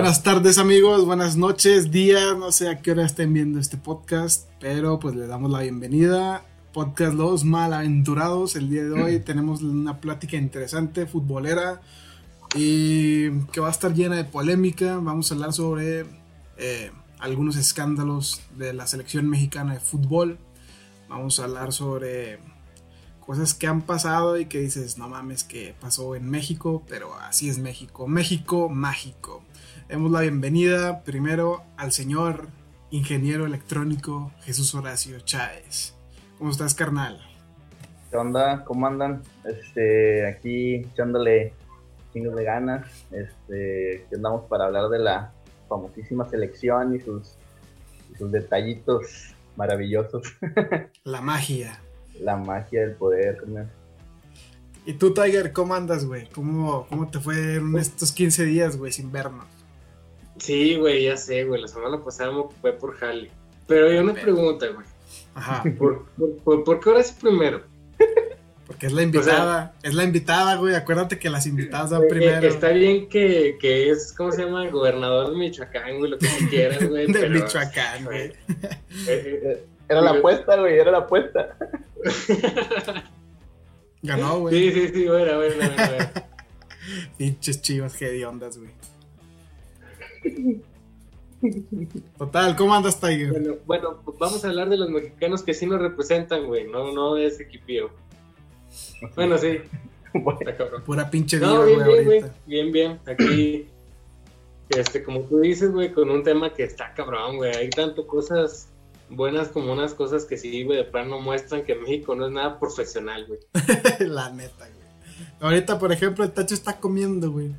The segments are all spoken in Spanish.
Buenas tardes amigos, buenas noches, días, no sé a qué hora estén viendo este podcast, pero pues le damos la bienvenida. Podcast Los Malaventurados, el día de hoy tenemos una plática interesante, futbolera, y que va a estar llena de polémica. Vamos a hablar sobre eh, algunos escándalos de la selección mexicana de fútbol. Vamos a hablar sobre cosas que han pasado y que dices, no mames, que pasó en México, pero así es México. México mágico. Demos la bienvenida primero al señor ingeniero electrónico Jesús Horacio Chávez. ¿Cómo estás, carnal? ¿Qué onda? ¿Cómo andan? Este, aquí echándole chingos de ganas. Este, que andamos para hablar de la famosísima selección y sus, y sus detallitos maravillosos. La magia. La magia del poder, ¿no? ¿Y tú, Tiger, cómo andas, güey? ¿Cómo, ¿Cómo te fue en estos 15 días, güey, sin vernos? Sí, güey, ya sé, güey. La semana pasada me ocupé por Jale. Pero hay una pregunta, güey. Ajá. ¿Por, por, por, qué ahora es primero? Porque es la invitada. es la invitada, güey. Acuérdate que las invitadas dan primero. Está bien que, que es, ¿cómo se llama? Gobernador de Michoacán, güey, lo que tú quieras, güey. de Michoacán, güey. Eh, eh, era la apuesta, güey, era la apuesta. Ganó, güey. Sí, sí, sí, bueno, bueno, bueno. Pinches chivas, qué ondas, güey. Total, ¿cómo andas, Tiger? Bueno, bueno, vamos a hablar de los mexicanos que sí nos representan, güey, no, no es equipío. Bueno, sí. Pura pinche no, bien, bien, güey. Bien, bien. Aquí, este, como tú dices, güey, con un tema que está cabrón, güey. Hay tanto cosas buenas como unas cosas que sí, güey, de plano muestran que México no es nada profesional, güey. La neta, güey. Ahorita, por ejemplo, el Tacho está comiendo, güey.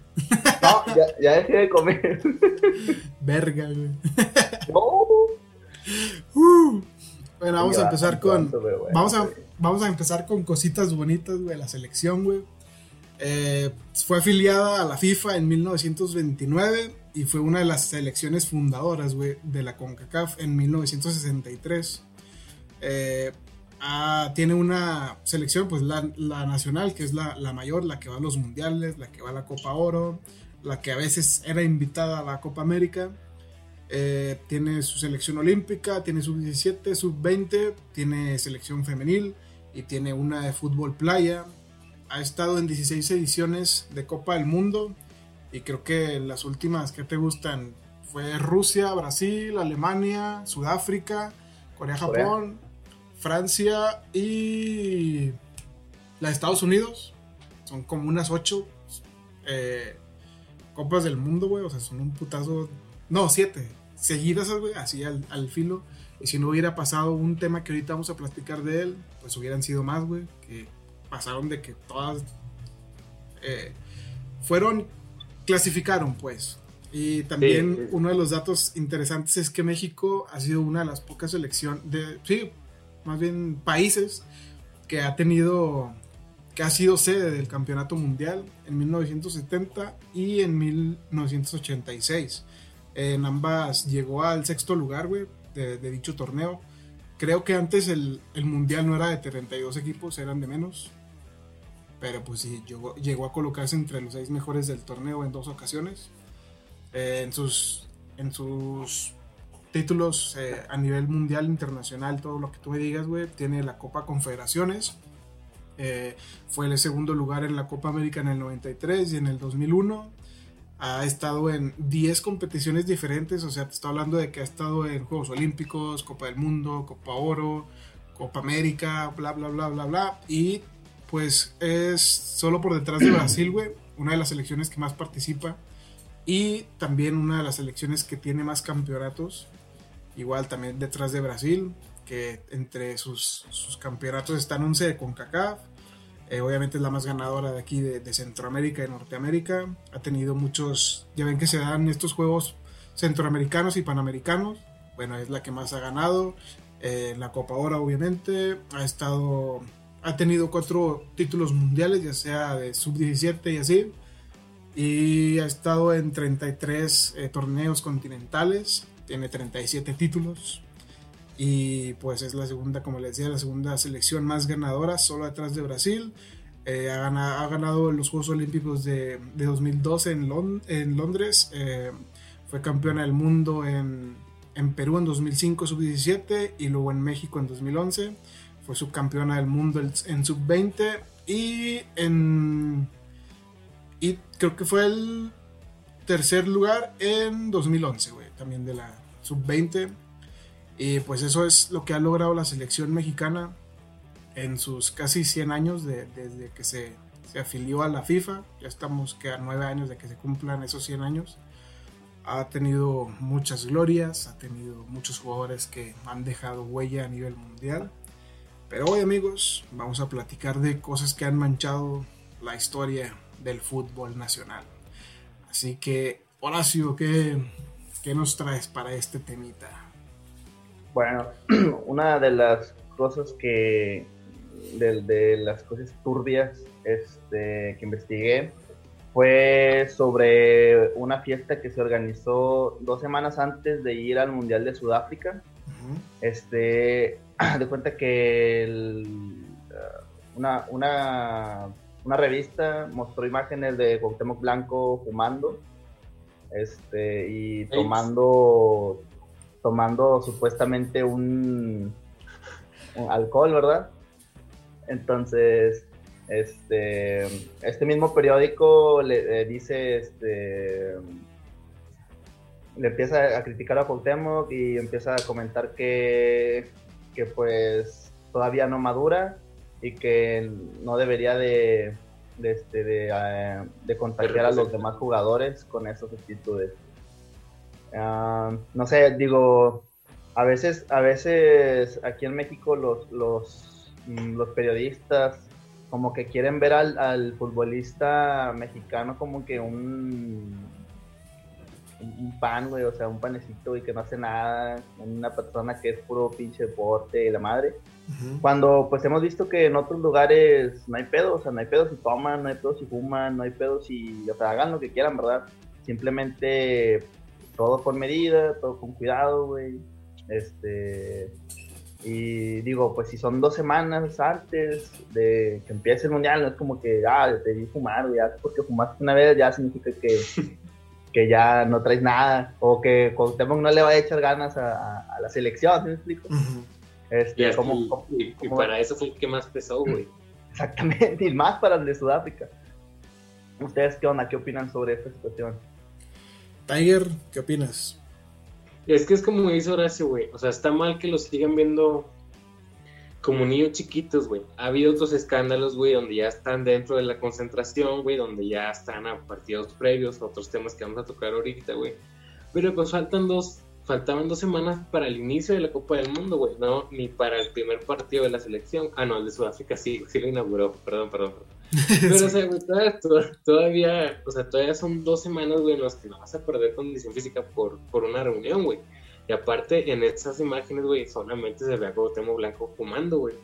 No, ya, ya dejé de comer. Verga, güey. No. Uh. Bueno, vamos a empezar con. Vamos a, vamos a empezar con cositas bonitas, güey. La selección, güey. Eh, fue afiliada a la FIFA en 1929 y fue una de las selecciones fundadoras, güey, de la CONCACAF en 1963. Eh, ah, tiene una selección, pues la, nacional, que es la, mayor, la que va a los mundiales, la que va a la Copa Oro, la que a veces era invitada a la Copa América. Eh, tiene su selección olímpica, tiene sub 17, sub 20, tiene selección femenil y tiene una de fútbol playa. Ha estado en 16 ediciones de Copa del Mundo y creo que las últimas que te gustan fue Rusia, Brasil, Alemania, Sudáfrica, Corea, Japón, Francia y la de Estados Unidos. Son como unas ocho eh, copas del mundo, güey. O sea, son un putazo. No, siete. Seguidas, güey, así al, al, filo. Y si no hubiera pasado un tema que ahorita vamos a platicar de él, pues hubieran sido más, güey. Que pasaron de que todas eh, fueron clasificaron, pues. Y también uno de los datos interesantes es que México ha sido una de las pocas selecciones, de, sí, más bien países que ha tenido, que ha sido sede del Campeonato Mundial en 1970 y en 1986. En ambas llegó al sexto lugar, güey, de, dicho torneo. Creo que antes el, el Mundial no era de 32 equipos, eran de menos pero pues sí, llegó, a colocarse entre los seis mejores del torneo en dos ocasiones. Eh, en, sus, en sus títulos eh, a nivel mundial, internacional, todo lo que tú me digas, güey, tiene la Copa Confederaciones. Eh, fue el segundo lugar en la Copa América en el 93 y en el 2001. Ha estado en 10 competiciones diferentes, o sea, te estoy hablando de que ha estado en Juegos Olímpicos, Copa del Mundo, Copa Oro, Copa América, bla, bla, bla, bla, bla. Y pues es solo por detrás de Brasil, güey, una de las selecciones que más participa y también una de las selecciones que tiene más campeonatos, igual también detrás de Brasil, que entre sus, campeonatos están 11 de CONCACAF, eh, obviamente es la más ganadora de aquí de, Centroamérica y Norteamérica, ha tenido muchos, ya ven que se dan estos juegos centroamericanos y panamericanos, bueno, es la que más ha ganado, eh, la Copa Oro obviamente, ha estado ha tenido cuatro títulos mundiales, ya sea de sub-17 y así. Y ha estado en 33 eh, torneos continentales, tiene 37 títulos. Y pues es la segunda, como les decía, la segunda selección más ganadora, solo detrás de Brasil. Eh, ha, ganado, ha, ganado, los Juegos Olímpicos de, de 2012 en, en Londres. Eh, fue campeona del mundo en, en Perú en 2005 sub-17 y luego en México en 2011. Fue subcampeona del mundo en sub-20 y en... Y creo que fue el tercer lugar en 2011, güey, también de la sub-20. Y pues eso es lo que ha logrado la selección mexicana en sus casi 100 años desde que se, se, afilió a la FIFA. Ya estamos que a 9 años de que se cumplan esos 100 años. Ha tenido muchas glorias, ha tenido muchos jugadores que han dejado huella a nivel mundial. Pero hoy amigos vamos a platicar de cosas que han manchado la historia del fútbol nacional. Así que, Horacio, ¿qué, qué nos traes para este temita? Bueno, una de las cosas que, de, las cosas turbias este, que investigué fue sobre una fiesta que se organizó dos semanas antes de ir al Mundial de Sudáfrica. Este, de cuenta que una, una una revista mostró imágenes de Cuauhtémoc Blanco fumando este y tomando tomando supuestamente un, alcohol, ¿verdad? Entonces, este este mismo periódico le, dice este le empieza a criticar a Cuauhtémoc y empieza a comentar que que pues todavía no madura y que no debería de, de, este, de, eh, de contagiar a los demás jugadores con esas actitudes. Ah, no sé, digo, a veces, a veces aquí en México los, los, mm, los periodistas como que quieren ver al, al futbolista mexicano como que un pan, güey, o sea, un panecito, y que no hace nada, una persona que es puro pinche deporte y la madre. Cuando pues hemos visto que en otros lugares no hay pedo, o sea, no hay pedo si toman, no hay pedo si fuman, no hay pedo si, o sea, hagan lo que quieran, ¿verdad? Simplemente todo por medida, todo con cuidado, güey. Este, y digo, pues si son dos semanas antes de que empiece el mundial, no es como que, ah, te di fumar, güey, ya porque fumaste una vez ya significa que, que ya no traes nada, o que Cuauhtémoc no le va a echar ganas a, la selección, ¿sí me explico? Este, y, y, para eso fue el que más pesó, güey. Exactamente, y más para el de Sudáfrica. ¿Ustedes qué onda? ¿Qué opinan sobre esta situación? Tiger, ¿qué opinas? Es que es como dice Horacio, güey. O sea, está mal que lo sigan viendo como niños chiquitos, güey. Ha habido otros escándalos, güey, donde ya están dentro de la concentración, güey, donde ya están a partidos previos, otros temas que vamos a tocar ahorita, güey. Pero pues faltan dos, faltaban dos semanas para el inicio de la Copa del Mundo, güey, no, ni para el primer partido de la selección. Ah, no, el de Sudáfrica sí, sí lo inauguró, perdón, perdón. Pero, o sea, güey, todavía, o sea, todavía son dos semanas, güey, en las que no vas a perder condición física por, por una reunión, güey. Y aparte, en esas imágenes, güey, solamente se ve a Cuauhtémoc Blanco fumando, güey.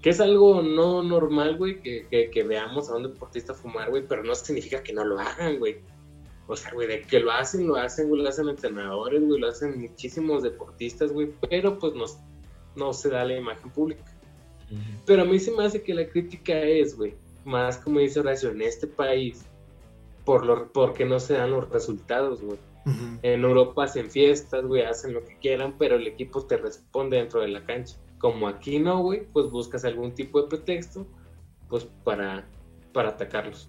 Que es algo no normal, güey, que, que, que, veamos a un deportista fumar, güey, pero no significa que no lo hagan, güey. O sea, güey, de que lo hacen, lo hacen, güey, lo hacen entrenadores, güey, lo hacen muchísimos deportistas, güey, pero pues no, no se da la imagen pública. Pero a mí se me hace que la crítica es, güey, más como dice Horacio, en este país, por lo, porque no se dan los resultados, güey. En Europa hacen fiestas, güey, hacen lo que quieran, pero el equipo te responde dentro de la cancha. Como aquí no, güey, pues buscas algún tipo de pretexto, pues para, para atacarlos.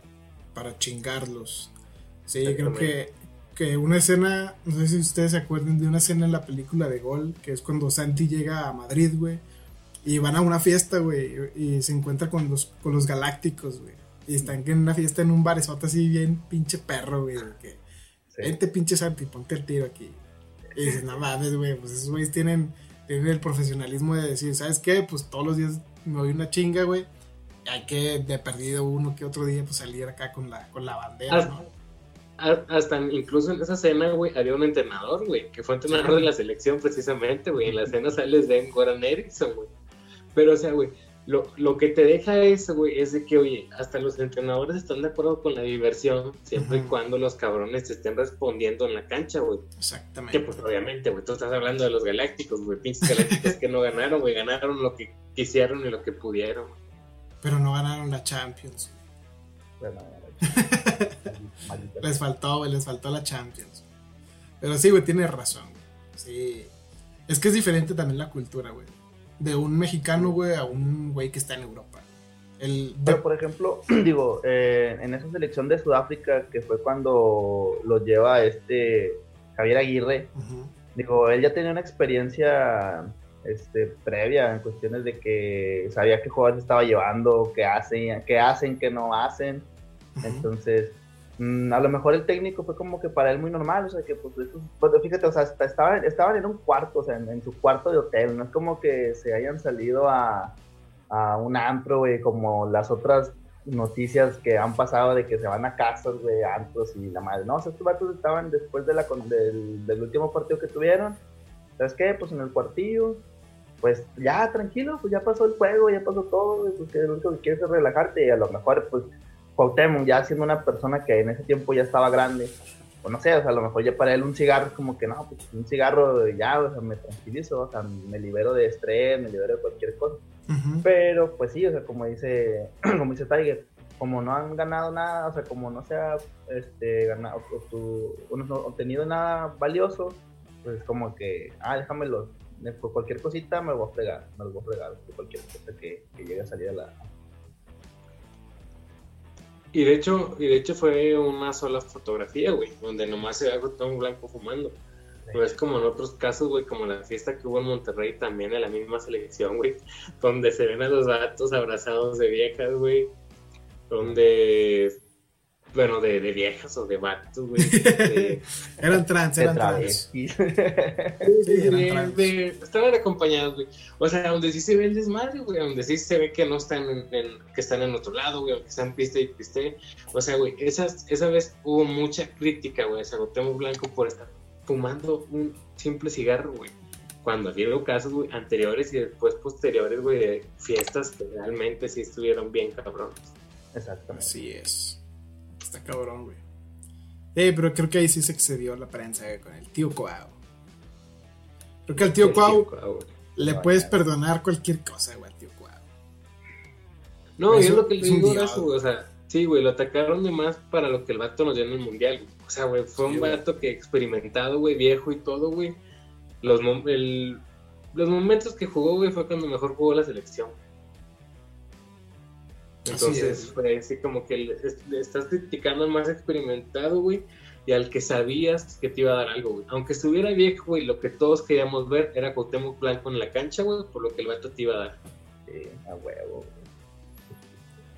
Para chingarlos. Sí, creo que, que una escena, no sé si ustedes se acuerdan de una escena en la película de Gol, que es cuando Santi llega a Madrid, güey, y van a una fiesta, güey, y se encuentra con los, con los galácticos, güey. Y están en una fiesta en un bar, así bien pinche perro, güey, que Vente pinche Santi, ponte el tiro aquí. Y dices, no mames, güey, pues esos güeyes tienen, tienen el profesionalismo de decir, ¿sabes qué? Pues todos los días me doy una chinga, güey. Hay que, de perdido uno que otro día, pues salir acá con la, con la bandera, hasta, ¿no? Hasta incluso en esa escena, güey, había un entrenador, güey, que fue entrenador de la selección precisamente, güey. En la escena sale Sven Goran Eriksson, güey. Pero, o sea, güey, lo, lo que te deja eso, güey, es de que, oye, hasta los entrenadores están de acuerdo con la diversión, siempre y cuando los cabrones te estén respondiendo en la cancha, güey. Exactamente. Que pues obviamente, güey, tú estás hablando de los galácticos, güey, pinches galácticos que no ganaron, güey, ganaron lo que quisieron y lo que pudieron. Pero no ganaron la Champions. les faltó, güey, les faltó la Champions. Pero sí, güey, tiene razón. Sí. Es que es diferente también la cultura, güey. De un mexicano, güey, a un güey que está en Europa. El... Pero, por ejemplo, digo, eh, en esa selección de Sudáfrica, que fue cuando lo lleva este Javier Aguirre, digo, él ya tenía una experiencia este, previa en cuestiones de que sabía qué jugadores estaba llevando, qué hacen, qué hacen, qué no hacen. Entonces, mm, a lo mejor el técnico fue como que para él muy normal, o sea, que pues, pues fíjate, o sea, estaban, estaban en un cuarto, o sea, en, su cuarto de hotel, no es como que se hayan salido a, a un antro, güey, como las otras noticias que han pasado de que se van a casas, de antros y la madre. No, o sea, estos vatos estaban después de la, del, del último partido que tuvieron, ¿sabes qué? Pues en el cuartillo, pues ya tranquilo, pues ya pasó el juego, ya pasó todo, pues que lo único que quieres es relajarte y a lo mejor pues Cuauhtémoc ya siendo una persona que en ese tiempo ya estaba grande, pues no sé, o sea, a lo mejor ya para él un cigarro como que no, pues un cigarro ya, o sea, me tranquilizo, o sea, me libero de estrés, me libero de cualquier cosa. Pero pues sí, o sea, como dice, como dice Tiger, como no han ganado nada, o sea, como no se ha este, ganado, o, no, obtenido nada valioso, pues como que, ah, déjamelo por cualquier cosita me voy a fregar, me lo voy a fregar por cualquier cosa que, llegue a salir a la... Y de hecho, y de hecho fue una sola fotografía, güey, donde nomás se ve todo un blanco fumando. Pero es como en otros casos, güey, como la fiesta que hubo en Monterrey también en la misma selección, güey, donde se ven a los gatos abrazados de viejas, güey, donde bueno, de, de viejas o de vatos, güey. eran trans, eran trans. sí, estaban acompañados, güey. O sea, donde sí se ve el desmadre, güey. Donde sí se ve que no están en, que están en otro lado, güey. Que están piste y piste. O sea, güey, esa, esa vez hubo mucha crítica, güey. O sea, Blanco por estar fumando un simple cigarro, güey. Cuando había casos, güey, anteriores y después posteriores, güey, de fiestas que realmente sí estuvieron bien cabrones. Exactamente. Así es. Está cabrón, güey. Eh, pero creo que ahí sí se excedió la prensa con el tío Cuau. Creo que al tío Cuau le puedes perdonar cualquier cosa, güey, al tío Cuau. No, es lo que le digo eso, güey. O sea, sí, güey, lo atacaron de más para lo que el vato nos dio en el mundial, güey. O sea, güey, fue un vato que experimentado, güey, viejo y todo, güey. Los, los momentos que jugó, güey, fue cuando mejor jugó la selección. Entonces fue así como que le, estás criticando al más experimentado, güey, y al que sabías que te iba a dar algo, güey. Aunque estuviera viejo, güey, lo que todos queríamos ver era Cuauhtémoc Blanco en la cancha, güey, por lo que el vato te iba a dar. Sí, a huevo,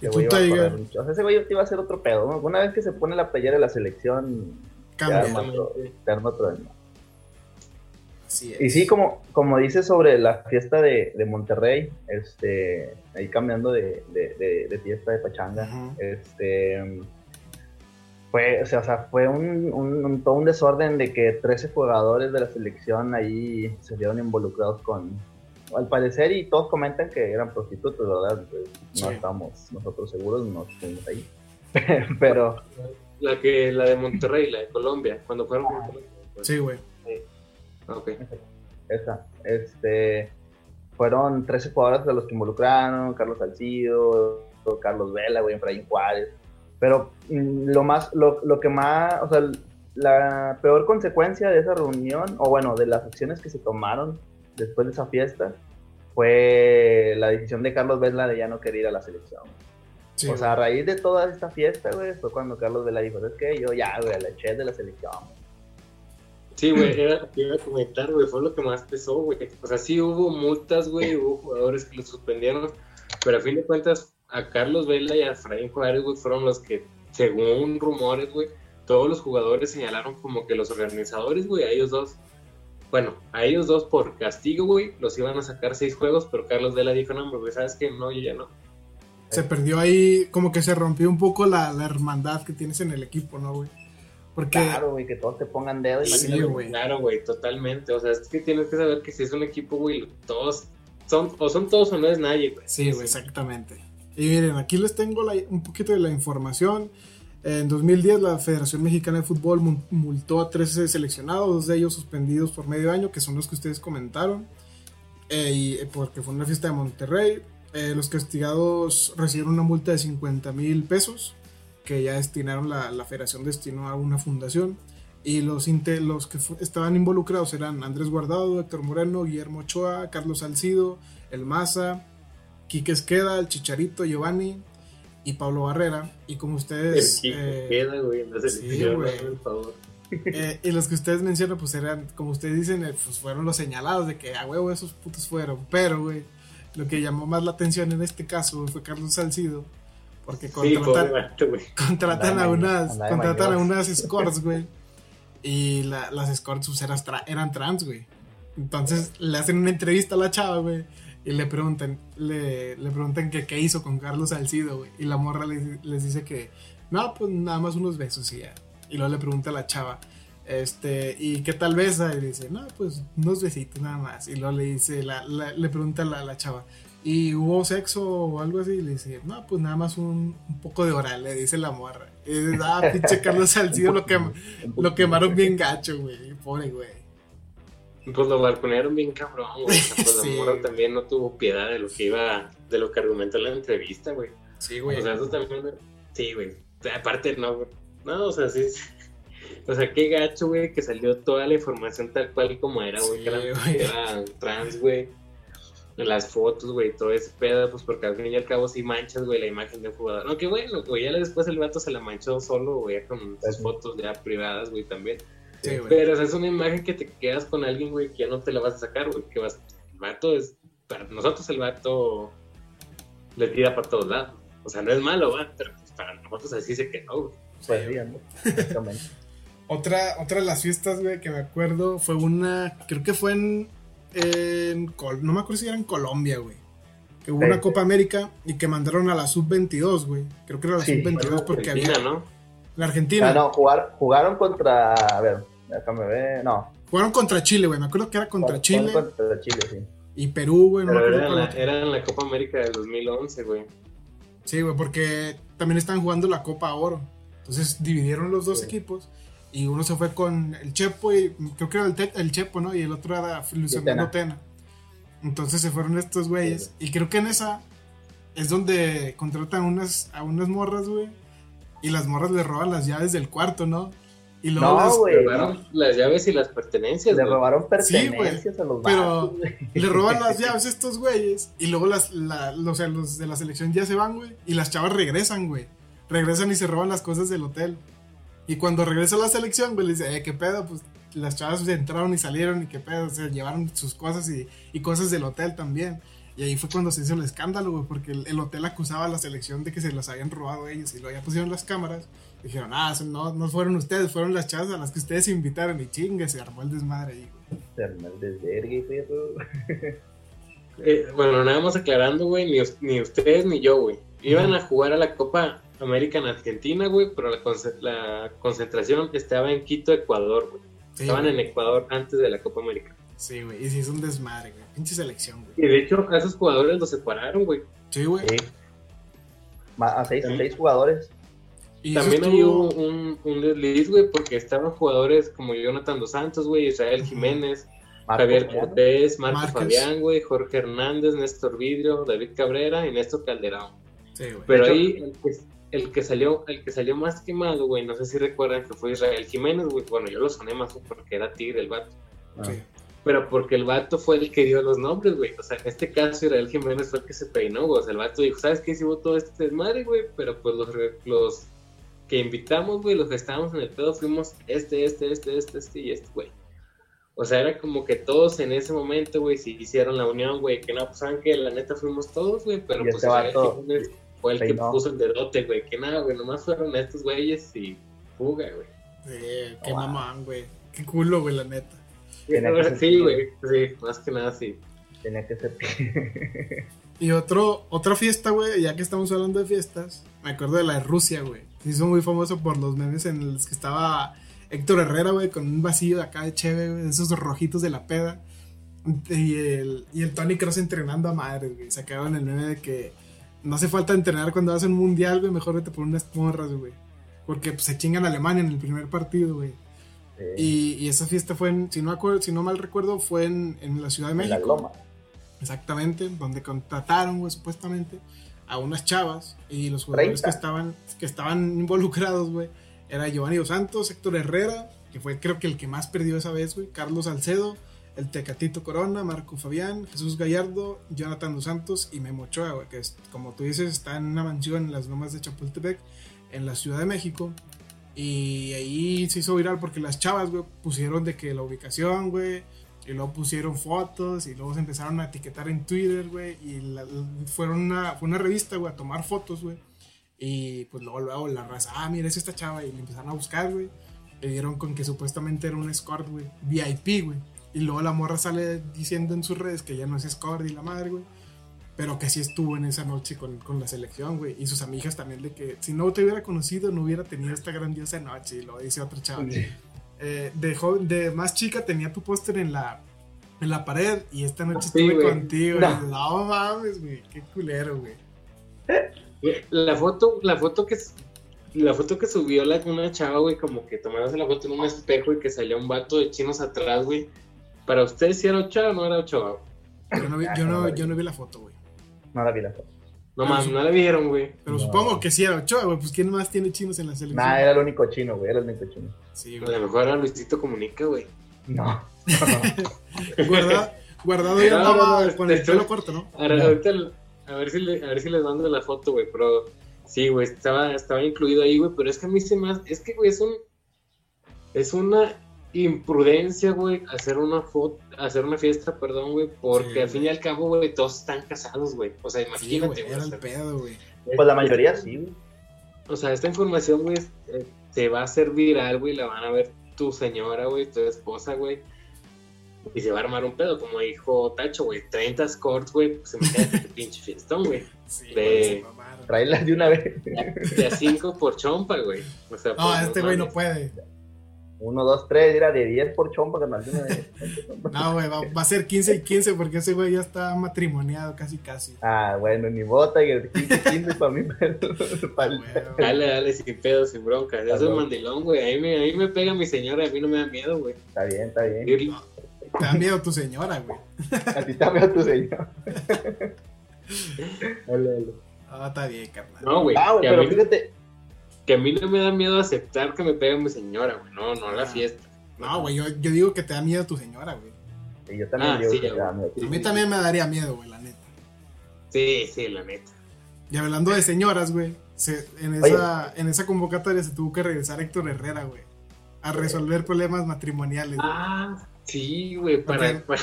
¿Y tú te o sea, ese güey te iba a hacer otro pedo, ¿no? Una vez que se pone la playera de la selección, cambia. Ya otro, y sí, como, como dice sobre la fiesta de, de Monterrey, este, ahí cambiando de, de, fiesta de pachanga, este, fue, o sea, fue un, un, todo un desorden de que 13 jugadores de la selección ahí se vieron involucrados con, al parecer, y todos comentan que eran prostitutos, ¿verdad? Pues, no estamos nosotros seguros, no estuvimos ahí. Pero... La, que, la de Monterrey, la de Colombia, cuando fueron... Pues. Sí, güey. Ok. Esa. Este, fueron 13 jugadores de los que involucraron, Carlos Salcido, Carlos Vela, güey, Efraín Juárez. Pero mm, lo más, lo, lo, que más, o sea, la peor consecuencia de esa reunión, o bueno, de las acciones que se tomaron después de esa fiesta, fue la decisión de Carlos Vela de ya no querer ir a la selección. o sea, a raíz de toda esta fiesta, güey, fue cuando Carlos Vela dijo, es que yo ya, güey, la eché de la selección. Sí, güey, era lo que iba a comentar, güey, fue lo que más pesó, güey. O sea, sí hubo multas, güey, hubo jugadores que lo suspendieron, pero a fin de cuentas, a Carlos Vela y a Efraín Juárez, güey, fueron los que, según rumores, güey, todos los jugadores señalaron como que los organizadores, güey, a ellos dos, bueno, a ellos dos por castigo, güey, los iban a sacar seis juegos, pero Carlos Vela dijo, no, güey, ¿sabes qué? No, yo ya no. Se perdió ahí, como que se rompió un poco la, la hermandad que tienes en el equipo, ¿no, güey? Claro, güey, que todos te pongan dedo. Sí, güey. Claro, güey, totalmente. O sea, es que tienes que saber que si es un equipo, güey, todos son, o son todos o no es nadie, güey. Sí, güey, exactamente. Y miren, aquí les tengo un poquito de la información. En 2010 la Federación Mexicana de Fútbol multó a 13 seleccionados, dos de ellos suspendidos por medio año, que son los que ustedes comentaron, eh, y, eh, porque fue una fiesta de Monterrey. Eh, los castigados recibieron una multa de 50 mil pesos que ya destinaron, la, la federación destinó a una fundación. Y los, los que estaban involucrados eran Andrés Guardado, Héctor Moreno, Guillermo Ochoa, Carlos Salcido, El Maza, Quique Esqueda, El Chicharito, Giovanni y Pablo Barrera. Y como ustedes... El eh, Esqueda, güey, no sí, güey. Eh, y los que ustedes mencionan, pues eran, como ustedes dicen, eh, pues fueron los señalados de que a huevo esos putos fueron. Pero, güey, lo que llamó más la atención en este caso fue Carlos Salcido. Porque contratan, contratan a unas, contratan a unas escorts, güey. Y las escorts pues, eran, trans, güey. Entonces le hacen una entrevista a la chava, güey. Y le preguntan, le, le preguntan que qué hizo con Carlos Salcido, güey. Y la morra les, les dice que, no, pues nada más unos besos y ya. Y luego le pregunta a la chava, este, ¿y qué tal besa? Y dice, no, pues unos besitos nada más. Y luego le dice, la, le pregunta a la, la, chava, ¿y hubo sexo o algo así? Y le dice, no, pues nada más un, un poco de oral, le dice la morra. Y dice, ah, pinche Carlos Salcido lo, quem lo quemaron bien gacho, güey. Pobre güey. Pues lo balconearon bien cabrón, güey. Pues la morra también no tuvo piedad de lo que iba, de lo que argumentó en la entrevista, güey. Sí, güey. O sea, eso también, sí, güey. Aparte, no, no, o sea, sí. O sea, qué gacho, güey, que salió toda la información tal cual como era, güey. que era, trans, güey. Las fotos, güey, todo ese pedo, pues porque al fin y al cabo sí manchas, güey, la imagen del jugador. Aunque, bueno, güey, ya después el vato se la manchó solo, güey, con sus fotos ya privadas, güey, también. Sí, Pero o sea, es una imagen que te quedas con alguien, güey, que ya no te la vas a sacar, güey, que vas... El vato es... Para nosotros el vato le tira para todos lados. O sea, no es malo, güey, pero pues, para nosotros así se quedó, güey. Pues, ¿no? Exactamente. Otra, otra de las fiestas, güey, que me acuerdo fue una. Creo que fue en. No me acuerdo si era en Colombia, güey. Que hubo una Copa América y que mandaron a la Sub-22, güey. Creo que era la Sub-22 porque Argentina, había. ¿no? La Argentina. Ah, no, jugar, jugaron contra. A ver, déjame ver. No. Jugaron contra Chile, güey. Me acuerdo que era contra Chile. Contra Chile, sí. Y Perú, güey. No era, en la, era en la Copa América del 2011, güey. Sí, güey, porque también estaban jugando la Copa Oro. Entonces dividieron los dos equipos y uno se fue con el Chepo y creo que era el, el Chepo, ¿no? Y el otro era Luis Fernando Tena. Entonces se fueron estos güeyes. Y creo que en esa es donde contratan unas, a unas morras, güey. Y las morras le roban las llaves del cuarto, ¿no? Y luego no, güey. Las llaves y las pertenencias. Le robaron pertenencias a los Pero le roban las llaves a estos güeyes. Y luego las, la, o sea, los de la selección ya se van, güey. Y las chavas regresan, güey. Regresan y se roban las cosas del hotel. Y cuando regresa a la selección, güey, le dice, eh, qué pedo, pues las chavas entraron y salieron y qué pedo, o sea, llevaron sus cosas y, y cosas del hotel también. Y ahí fue cuando se hizo el escándalo, güey, porque el, hotel acusaba a la selección de que se las habían robado ellos y luego ya pusieron las cámaras. Dijeron, ah, no, no fueron ustedes, fueron las chavas a las que ustedes invitaron y chingue, se armó el desmadre ahí, güey. Se armó el desvergue, perro. Eh, bueno, nada más aclarando, güey, ni, ni ustedes ni yo, güey. Iban a jugar a la Copa América en Argentina, güey, pero la, concentración estaba en Quito, Ecuador, güey. Estaban en Ecuador antes de la Copa América. Sí, güey, y sí es un desmadre, güey. Pinche selección, güey. Y de hecho, a esos jugadores los separaron, güey. Sí, güey. Sí. A seis, seis jugadores. Y También hay un, un, desliz, güey, porque estaban jugadores como Jonathan Dos Santos, güey, Israel Jiménez, Javier Cortés, Marco Fabián, güey, Jorge Hernández, Néstor Vidrio, David Cabrera y Néstor Calderón. Sí, güey. Pero ahí el que salió, el que salió más quemado, güey, no sé si recuerdan que fue Israel Jiménez, güey. Bueno, yo lo soné más porque era tigre el vato. Ah. Pero porque el vato fue el que dio los nombres, güey. O sea, en este caso Israel Jiménez fue el que se peinó, güey. O sea, el vato dijo, ¿sabes qué? Hicimos todo este desmadre, güey. Pero pues los, los que invitamos, güey, los que estábamos en el pedo fuimos este, este, este, este, este y este, güey. O sea, era como que todos en ese momento, güey, si hicieron la unión, güey, que no, pues saben que la neta fuimos todos, güey, pero pues Israel Jiménez fue el que puso el dedote, güey. Que nada, güey. Nomás fueron estos güeyes y fuga, güey. Sí, qué mamán, güey. Qué culo, güey, la neta. Sí, güey. Sí, más que nada sí. Tenía que ser. y otro, otra fiesta, güey, ya que estamos hablando de fiestas, me acuerdo de la de Rusia, güey. Se hizo muy famoso por los memes en los que estaba Héctor Herrera, güey, con un vacío de acá de cheve, güey, esos rojitos de la peda. Y el, y el Tony Cross entrenando a madre, güey. Sacaban el meme de que no hace falta entrenar cuando vas a un mundial, güey. Mejor vete por unas morras, güey. Porque pues, se chingan a Alemania en el primer partido, güey. Y, esa fiesta fue, en, si no, acuerdo, si no mal recuerdo, fue en, en la Ciudad de México. En la Loma. Exactamente, donde contrataron, güey, supuestamente, a unas chavas. Y los jugadores que estaban, que estaban involucrados, güey, era Giovanni Dos Santos, Héctor Herrera, que fue creo que el que más perdió esa vez, güey. Carlos Salcedo, el Tecatito Corona, Marco Fabián, Jesús Gallardo, Jonathan Dos Santos y Memo Ochoa, que es, como tú dices está en una mansión en las lomas de Chapultepec, en la Ciudad de México. Y ahí se hizo viral porque las chavas, güey, pusieron de que la ubicación, güey, y luego pusieron fotos y luego se empezaron a etiquetar en Twitter, güey, y fueron una, fue una revista, güey, a tomar fotos, güey. Y pues luego, luego la raza, ah, mira, es esta chava, y le empezaron a buscar, güey. Le dieron con que supuestamente era un escort, güey, VIP, güey. Y luego la morra sale diciendo en sus redes que ya no es escort y la madre, güey. Pero que sí estuvo en esa noche con, con la selección, güey. Y sus amigas también de que si no te hubiera conocido no hubiera tenido esta grandiosa noche. Y lo dice otra chava. Eh, de, de más chica tenía tu póster en la, en la pared y esta noche estuve contigo. No. no mames, güey. Qué culero, güey. La foto, la foto que la foto que subió la, una chava, güey, como que tomándose la foto en un espejo y que salía un vato de chinos atrás, güey. Para ustedes si era Ochoa o no era Ochoa. Yo no vi, yo no, yo no vi la foto, güey. No la vi la foto. No más, no la vieron, güey. Pero supongo que sí era Ochoa, güey. Pues ¿quién más tiene chinos en la selección? Nah, era el único chino, güey. Era el único chino. Sí, güey. A lo mejor era Luisito Comunica, güey. No. guardado, guardado ya estaba con el pelo corto, ¿no? A ver, ahorita, a ver si, le, a ver si les mando la foto, güey. Pero sí, güey, estaba, estaba incluido ahí, güey. Pero es que a mí se más. Es que, güey, es un. Es una imprudencia, güey, hacer una foto, hacer una fiesta, perdón, güey, porque al fin y al cabo, güey, todos están casados, güey. O sea, imagínate, güey. el pedo, güey. Pues la mayoría sí, güey. O sea, esta información, güey, eh, te va a hacer viral, güey, la van a ver tu señora, güey, tu esposa, güey. Y se va a armar un pedo, como dijo Tacho, güey, 30 scores, güey, pues imagínate tu pinche fiestón, güey. Sí, de... Traerlas de una vez. De a 5 por chompa, güey. O sea, no, pues, este güey no puede. 1, 2, 3, era de 10 por chompa, que No, güey, va, va, a ser 15 y 15 porque ese güey ya está matrimoniado casi, casi. Ah, bueno, ni bota y el 15 y 15 para mí. dale, dale, sin pedo, sin bronca. Yo soy mandilón, güey. A mí, me, a mí me pega mi señora, a mí no me da miedo, güey. Está bien, está bien. te da miedo tu señora, güey. A ti te da miedo tu señora. dale, dale. Ah, está bien, carnal. No, güey. Ah, pero fíjate que a mí no me da miedo aceptar que me pegue mi señora, güey. No, no a la ah. fiesta. No, güey, yo, yo, digo que te da miedo tu señora, güey. Sí, yo también ah, digo que te da miedo. A mí también me daría miedo, güey, la neta. Sí, sí, la neta. Y hablando de señoras, güey, en, esa, en esa convocatoria se tuvo que regresar Héctor Herrera, güey, a resolver problemas matrimoniales. Ah, sí, güey, para, para,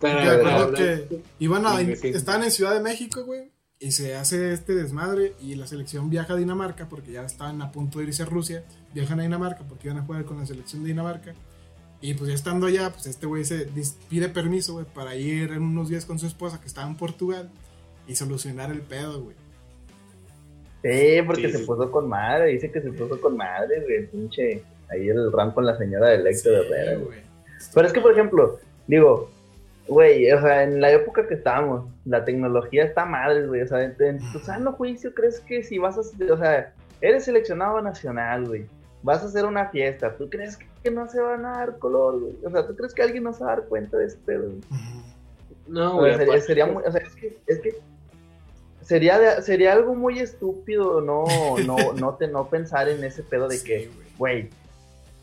para, que iban a, estaban en Ciudad de México, güey, y se hace este desmadre y la selección viaja a Dinamarca porque ya estaban a punto de irse a Rusia, viajan a Dinamarca porque iban a jugar con la selección de Dinamarca. Y pues ya estando allá, pues este güey se pide permiso, güey, para ir en unos días con su esposa que estaba en Portugal y solucionar el pedo, güey. Sí, porque se puso con madre, dice que se puso con madre, güey, pinche. Ahí el ram con la señora de Héctor Herrera, güey. Pero es que, por ejemplo, digo, Güey, o sea, en la época que estamos, la tecnología está madre, güey. O sea, en, tu sano juicio crees que si vas a. O sea, eres seleccionado nacional, güey. Vas a hacer una fiesta. ¿Tú crees que no se van a dar color, güey? O sea, ¿tú crees que alguien no se va a dar cuenta de ese pedo, No, güey. sería, muy. O sea, es que. Es que sería, sería algo muy estúpido no, no, no, te, no pensar en ese pedo de que, güey,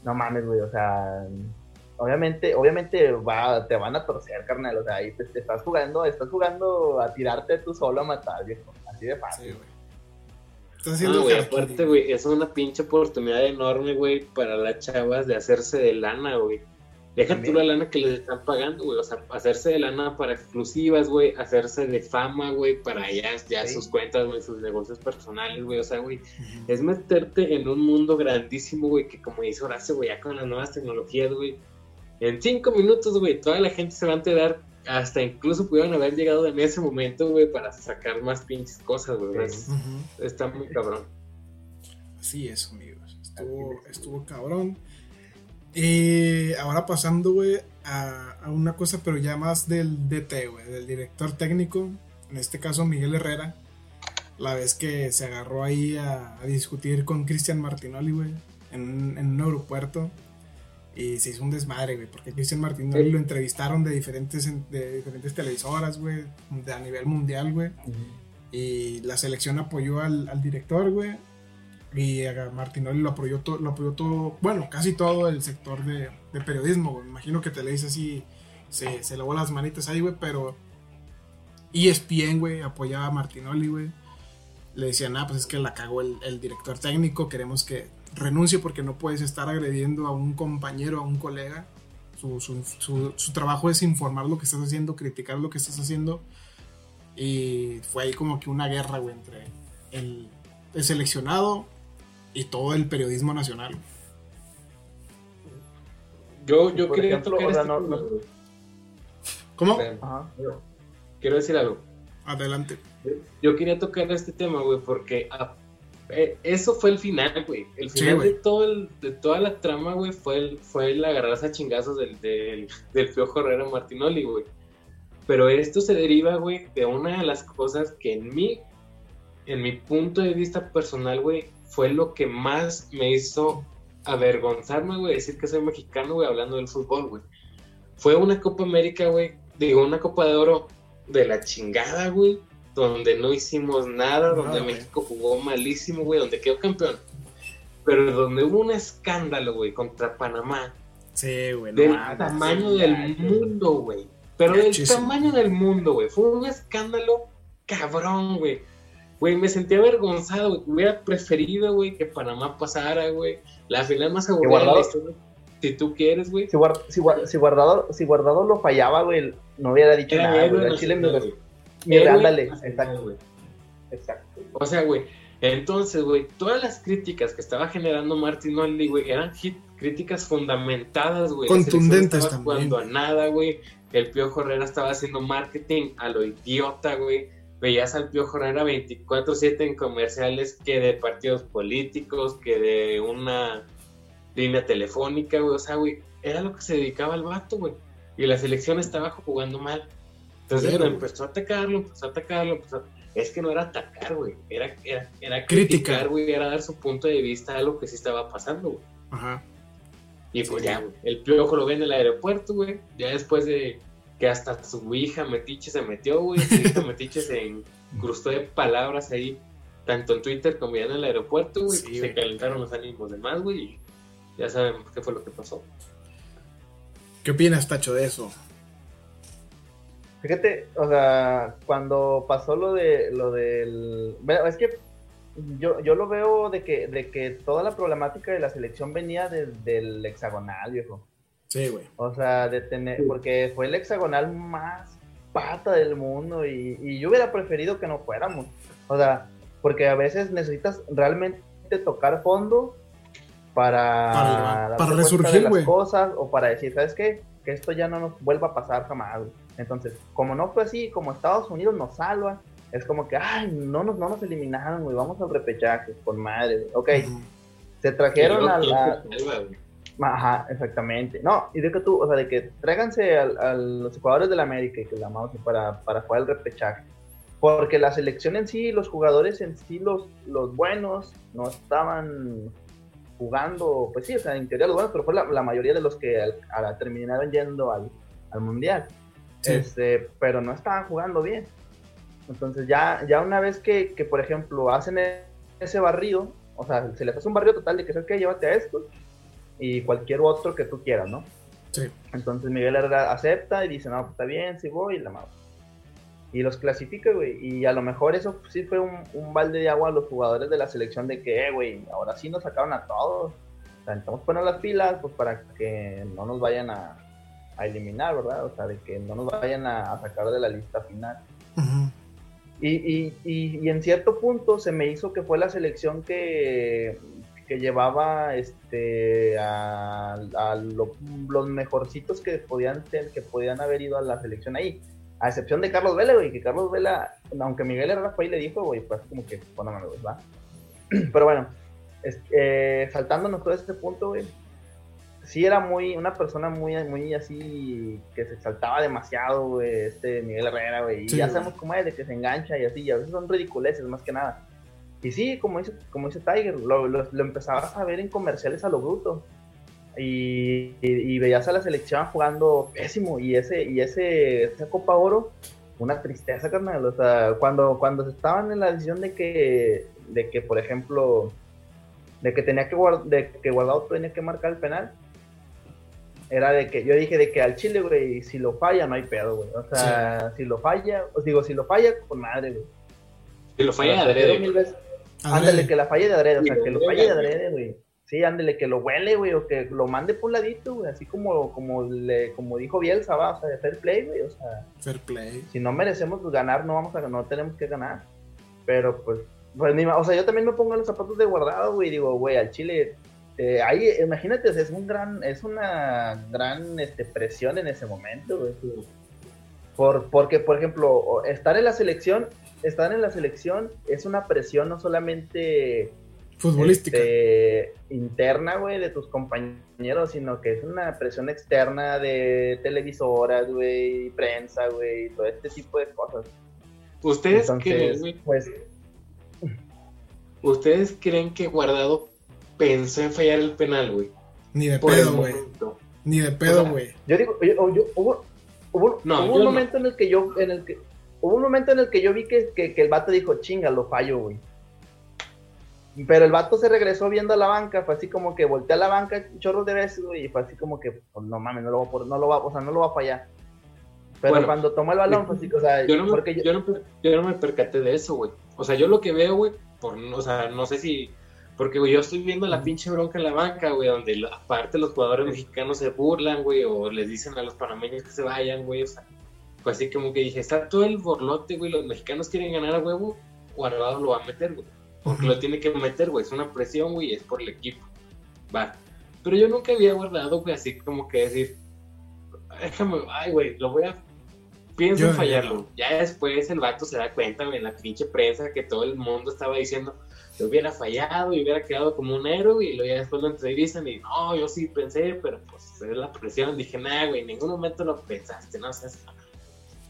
no mames, güey. O sea obviamente, obviamente va, te van a torcer, carnal. O sea, ahí te, estás jugando, estás jugando a tirarte tú solo a matar, viejo. Así de fácil. Sí, Estás haciendo güey, aparte, güey, es una pinche oportunidad enorme, güey, para las chavas de hacerse de lana, güey. Deja tú la lana que les están pagando, güey. O sea, hacerse de lana para exclusivas, güey. Hacerse de fama, güey, para ya, ya sus cuentas, güey, sus negocios personales, güey. O sea, güey, es meterte en un mundo grandísimo, güey, que como dice Horacio, güey, ya con las nuevas tecnologías, güey, en cinco minutos, güey, toda la gente se va a enterar. Hasta incluso pudieron haber llegado en ese momento, güey, para sacar más pinches cosas, güey. Está muy cabrón. Así es, amigos. Estuvo, estuvo cabrón. Y ahora pasando, güey, a, una cosa, pero ya más del DT, güey, del director técnico. En este caso, Miguel Herrera. La vez que se agarró ahí a, discutir con Cristian Martinoli, güey, en, en un aeropuerto y se hizo un desmadre, güey, porque Cristian Martín lo entrevistaron de diferentes, de diferentes televisoras, güey, a nivel mundial, güey. Y la selección apoyó al, al director, güey. Y a Martinoli lo apoyó, todo, lo apoyó todo, bueno, casi todo el sector de, periodismo, güey. Me imagino que te le dice así, se, se lavó las manitas ahí, güey, pero ESPN, güey, apoyaba a Martinoli, güey. Le decían, ah, pues es que la cagó el, el director técnico, queremos que renuncie porque no puedes estar agrediendo a un compañero, a un colega. Su, su, su, su, trabajo es informar lo que estás haciendo, criticar lo que estás haciendo. Y fue ahí como que una guerra, güey, entre el, el seleccionado y todo el periodismo nacional. Yo, yo quería tocar este ¿Cómo? Quiero decir algo. Adelante. Yo quería tocar este tema, güey, porque eh, eso fue el final, güey. El final de, todo el, de toda la trama, güey, fue el, fue el agarrarse a chingazos del, del, del Piojo Herrera Martinoli, güey. Pero esto se deriva, güey, de una de las cosas que en mí, en mi punto de vista personal, güey, fue lo que más me hizo avergonzarme, güey, decir que soy mexicano, güey, hablando del fútbol, güey. Fue una Copa América, güey, digo, una Copa de Oro de la chingada, güey, donde no hicimos nada, donde México jugó malísimo, güey, donde quedó campeón. Pero donde hubo un escándalo, güey, contra Panamá. Sí, güey. del tamaño del mundo, güey. Pero del tamaño del mundo, güey. Fue un escándalo cabrón, güey. Güey, me sentí avergonzado, güey. Hubiera preferido, güey, que Panamá pasara, güey. La final más aburrida de la historia. Si tú quieres, güey. Si, si, guardado, si Guardado lo fallaba, güey, no hubiera dicho nada. Güey. Chile me... ándale. Exacto, güey. Exacto. O sea, güey. Entonces, güey, todas las críticas que estaba generando Martinoli, güey, eran críticas fundamentadas, güey. Contundentes también. Cuando a nada, güey. El Piojo Herrera estaba haciendo marketing a lo idiota, güey. Veías al Piojo Herrera 24-7 en comerciales que de partidos políticos, que de una línea telefónica, güey. O sea, güey, era lo que se dedicaba al vato, güey. Y la selección estaba jugando mal. Entonces empezó a atacarlo, empezó a atacarlo, Es que no era atacar, güey. Era, era, era criticar, güey. Era dar su punto de vista a lo que sí estaba pasando, güey. Ajá. Y pues ya, güey. El piojo lo ve en el aeropuerto, güey. Ya después de que hasta su hija Metiche se metió, güey. Su hija Metiche se incrustó de palabras ahí, tanto en Twitter como ya en el aeropuerto, güey. se calentaron los ánimos de más, güey. Y ya sabemos qué fue lo que pasó. ¿Qué opinas, Tacho, de eso? Fíjate, o sea, cuando pasó lo de lo del. Bueno, es que yo, yo lo veo de que, de que toda la problemática de la selección venía del hexagonal, viejo. Sí, güey. O sea, de tener, porque fue el hexagonal más pata del mundo y, y, yo hubiera preferido que no fuéramos. O sea, porque a veces necesitas realmente tocar fondo para, para, resurgir, güey. cosas o para decir, ¿sabes qué? Que esto ya no nos vuelva a pasar jamás. Entonces, como no fue así, como Estados Unidos nos salva, es como que, ay, no nos, no nos eliminaron, güey, vamos al repechaje, con madre, ok. Se trajeron a la... Ajá, exactamente. No, y de que tú, o sea, de que tráiganse a, los jugadores de la América, que la llamamos para, para jugar el repechaje. Porque la selección en sí, los jugadores en sí, los, los buenos, no estaban jugando, pues sí, o sea, en teoría los buenos, pero fue la, mayoría de los que terminaron yendo al, al mundial. Este, pero no estaban jugando bien. Entonces ya, ya una vez que, que, por ejemplo, hacen ese barrido, o sea, se les hace un barrido total de que, ¿sabes qué? Llévate a esto y cualquier otro que tú quieras, ¿no? Sí. Entonces Miguel Herrera acepta y dice, no, pues está bien, sí voy, y la mano. Y los clasifica, güey. Y a lo mejor eso sí fue un, un, balde de agua a los jugadores de la selección de que, eh, güey, ahora sí nos sacaron a todos. O sea, necesitamos poner las pilas, pues para que no nos vayan a, a eliminar, ¿verdad? O sea, de que no nos vayan a, sacar de la lista final. y, y, y, y, en cierto punto se me hizo que fue la selección que, que llevaba este a, los mejorcitos que podían que podían haber ido a la selección ahí. A excepción de Carlos Vela, güey, que Carlos Vela, aunque Miguel Herrera fue y le dijo, güey, pues como que, bueno, no, va. Pero bueno, eh, saltándonos todo este punto, güey, sí era muy, una persona muy, muy así, que se exaltaba demasiado, güey, este Miguel Herrera, güey. y ya sabemos cómo es, de que se engancha y así, y a veces son ridiculeces más que nada. Y sí, como dice, como dice Tiger, lo, lo, empezabas a ver en comerciales a lo bruto. Y, y, veías a la selección jugando pésimo. Y ese, y ese, esa Copa Oro, una tristeza, carnal. O sea, cuando, cuando estaban en la decisión de que, de que por ejemplo, de que tenía que, de que Guardado tenía que marcar el penal, era de que yo dije de que al Chile, güey, si lo falla no hay pedo, güey. O sea, si lo falla, os digo, si lo falla, con madre, güey. Si lo falla de adrede. Ándale, que la falle de adrede, o sea, que lo falle de adrede, güey. Sí, ándale, que lo huele, güey, o que lo mande por un ladito, güey, así como, como, le, como dijo Bielsa, va, o sea, de fair play, güey, o sea. Fair play. Si no merecemos ganar, no vamos a no tenemos que ganar. Pero, pues, pues o sea, yo también me pongo los zapatos de guardado, güey, digo, güey, al Chile eh, ahí, imagínate, es un gran, es una gran este, presión en ese momento, Por, porque, por ejemplo, estar en la selección, estar en la selección es una presión no solamente futbolística. este, interna, güey, de tus compañeros, sino que es una presión externa de televisoras, güey, prensa, güey, todo este tipo de cosas. ¿Ustedes creen, pues, ¿Ustedes creen que Guardado pensé en fallar el penal, güey. Ni de pedo, güey. Ni de pedo, güey. yo digo, yo, hubo, hubo, un momento en el que yo, en el que, hubo un momento en el que yo vi que, que, el vato dijo, chinga, lo fallo, güey. Pero el vato se regresó viendo a la banca, fue así como que volteó a la banca chorros de veces, güey, y fue así como que, pues, no mames, no lo va, no lo va, o sea, no lo va a fallar. Pero cuando tomó el balón, fue así, o sea, yo no, me, yo... no, yo no me percaté de eso, güey. O sea, yo lo que veo, güey, por, o sea, no sé si porque, güey, yo estoy viendo la pinche bronca en la banca, güey, donde aparte los jugadores mexicanos se burlan, güey, o les dicen a los panameños que se vayan, güey, o sea, pues así como que dije, está todo el borlote, güey, los mexicanos quieren ganar a huevo, Guardado lo va a meter, güey, porque lo tiene que meter, güey, es una presión, güey, es por el equipo, va. Pero yo nunca había guardado, güey, así como que decir, déjame, ay, güey, lo voy a pienso en fallarlo. Ya después el vato se da cuenta, güey, en la pinche prensa que todo el mundo estaba diciendo, que hubiera fallado y hubiera quedado como un héroe y luego ya después lo entrevistan y no, yo sí pensé, pero pues es la presión, dije, nada, güey, en ningún momento lo pensaste, no sé.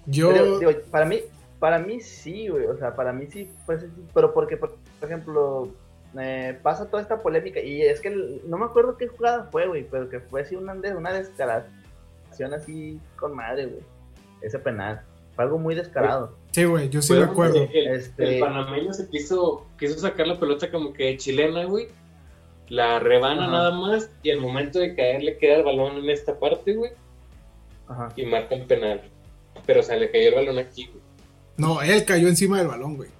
Yo... digo, para mí, para mí sí, güey, o sea, para mí sí, pues, pero porque, por, ejemplo, eh, pasa toda esta polémica y es que no me acuerdo qué jugada fue, güey, pero que fue así una, una descalación así con madre, güey, ese penal. Fue algo muy descarado. Sí, güey, yo sí me acuerdo. El, este... panameño se quiso, quiso sacar la pelota como que chilena, güey. La rebana nada más y al momento de caer le queda el balón en esta parte, güey. Ajá. Y marca un penal. Pero o sea, le cayó el balón aquí, güey. No, él cayó encima del balón, güey.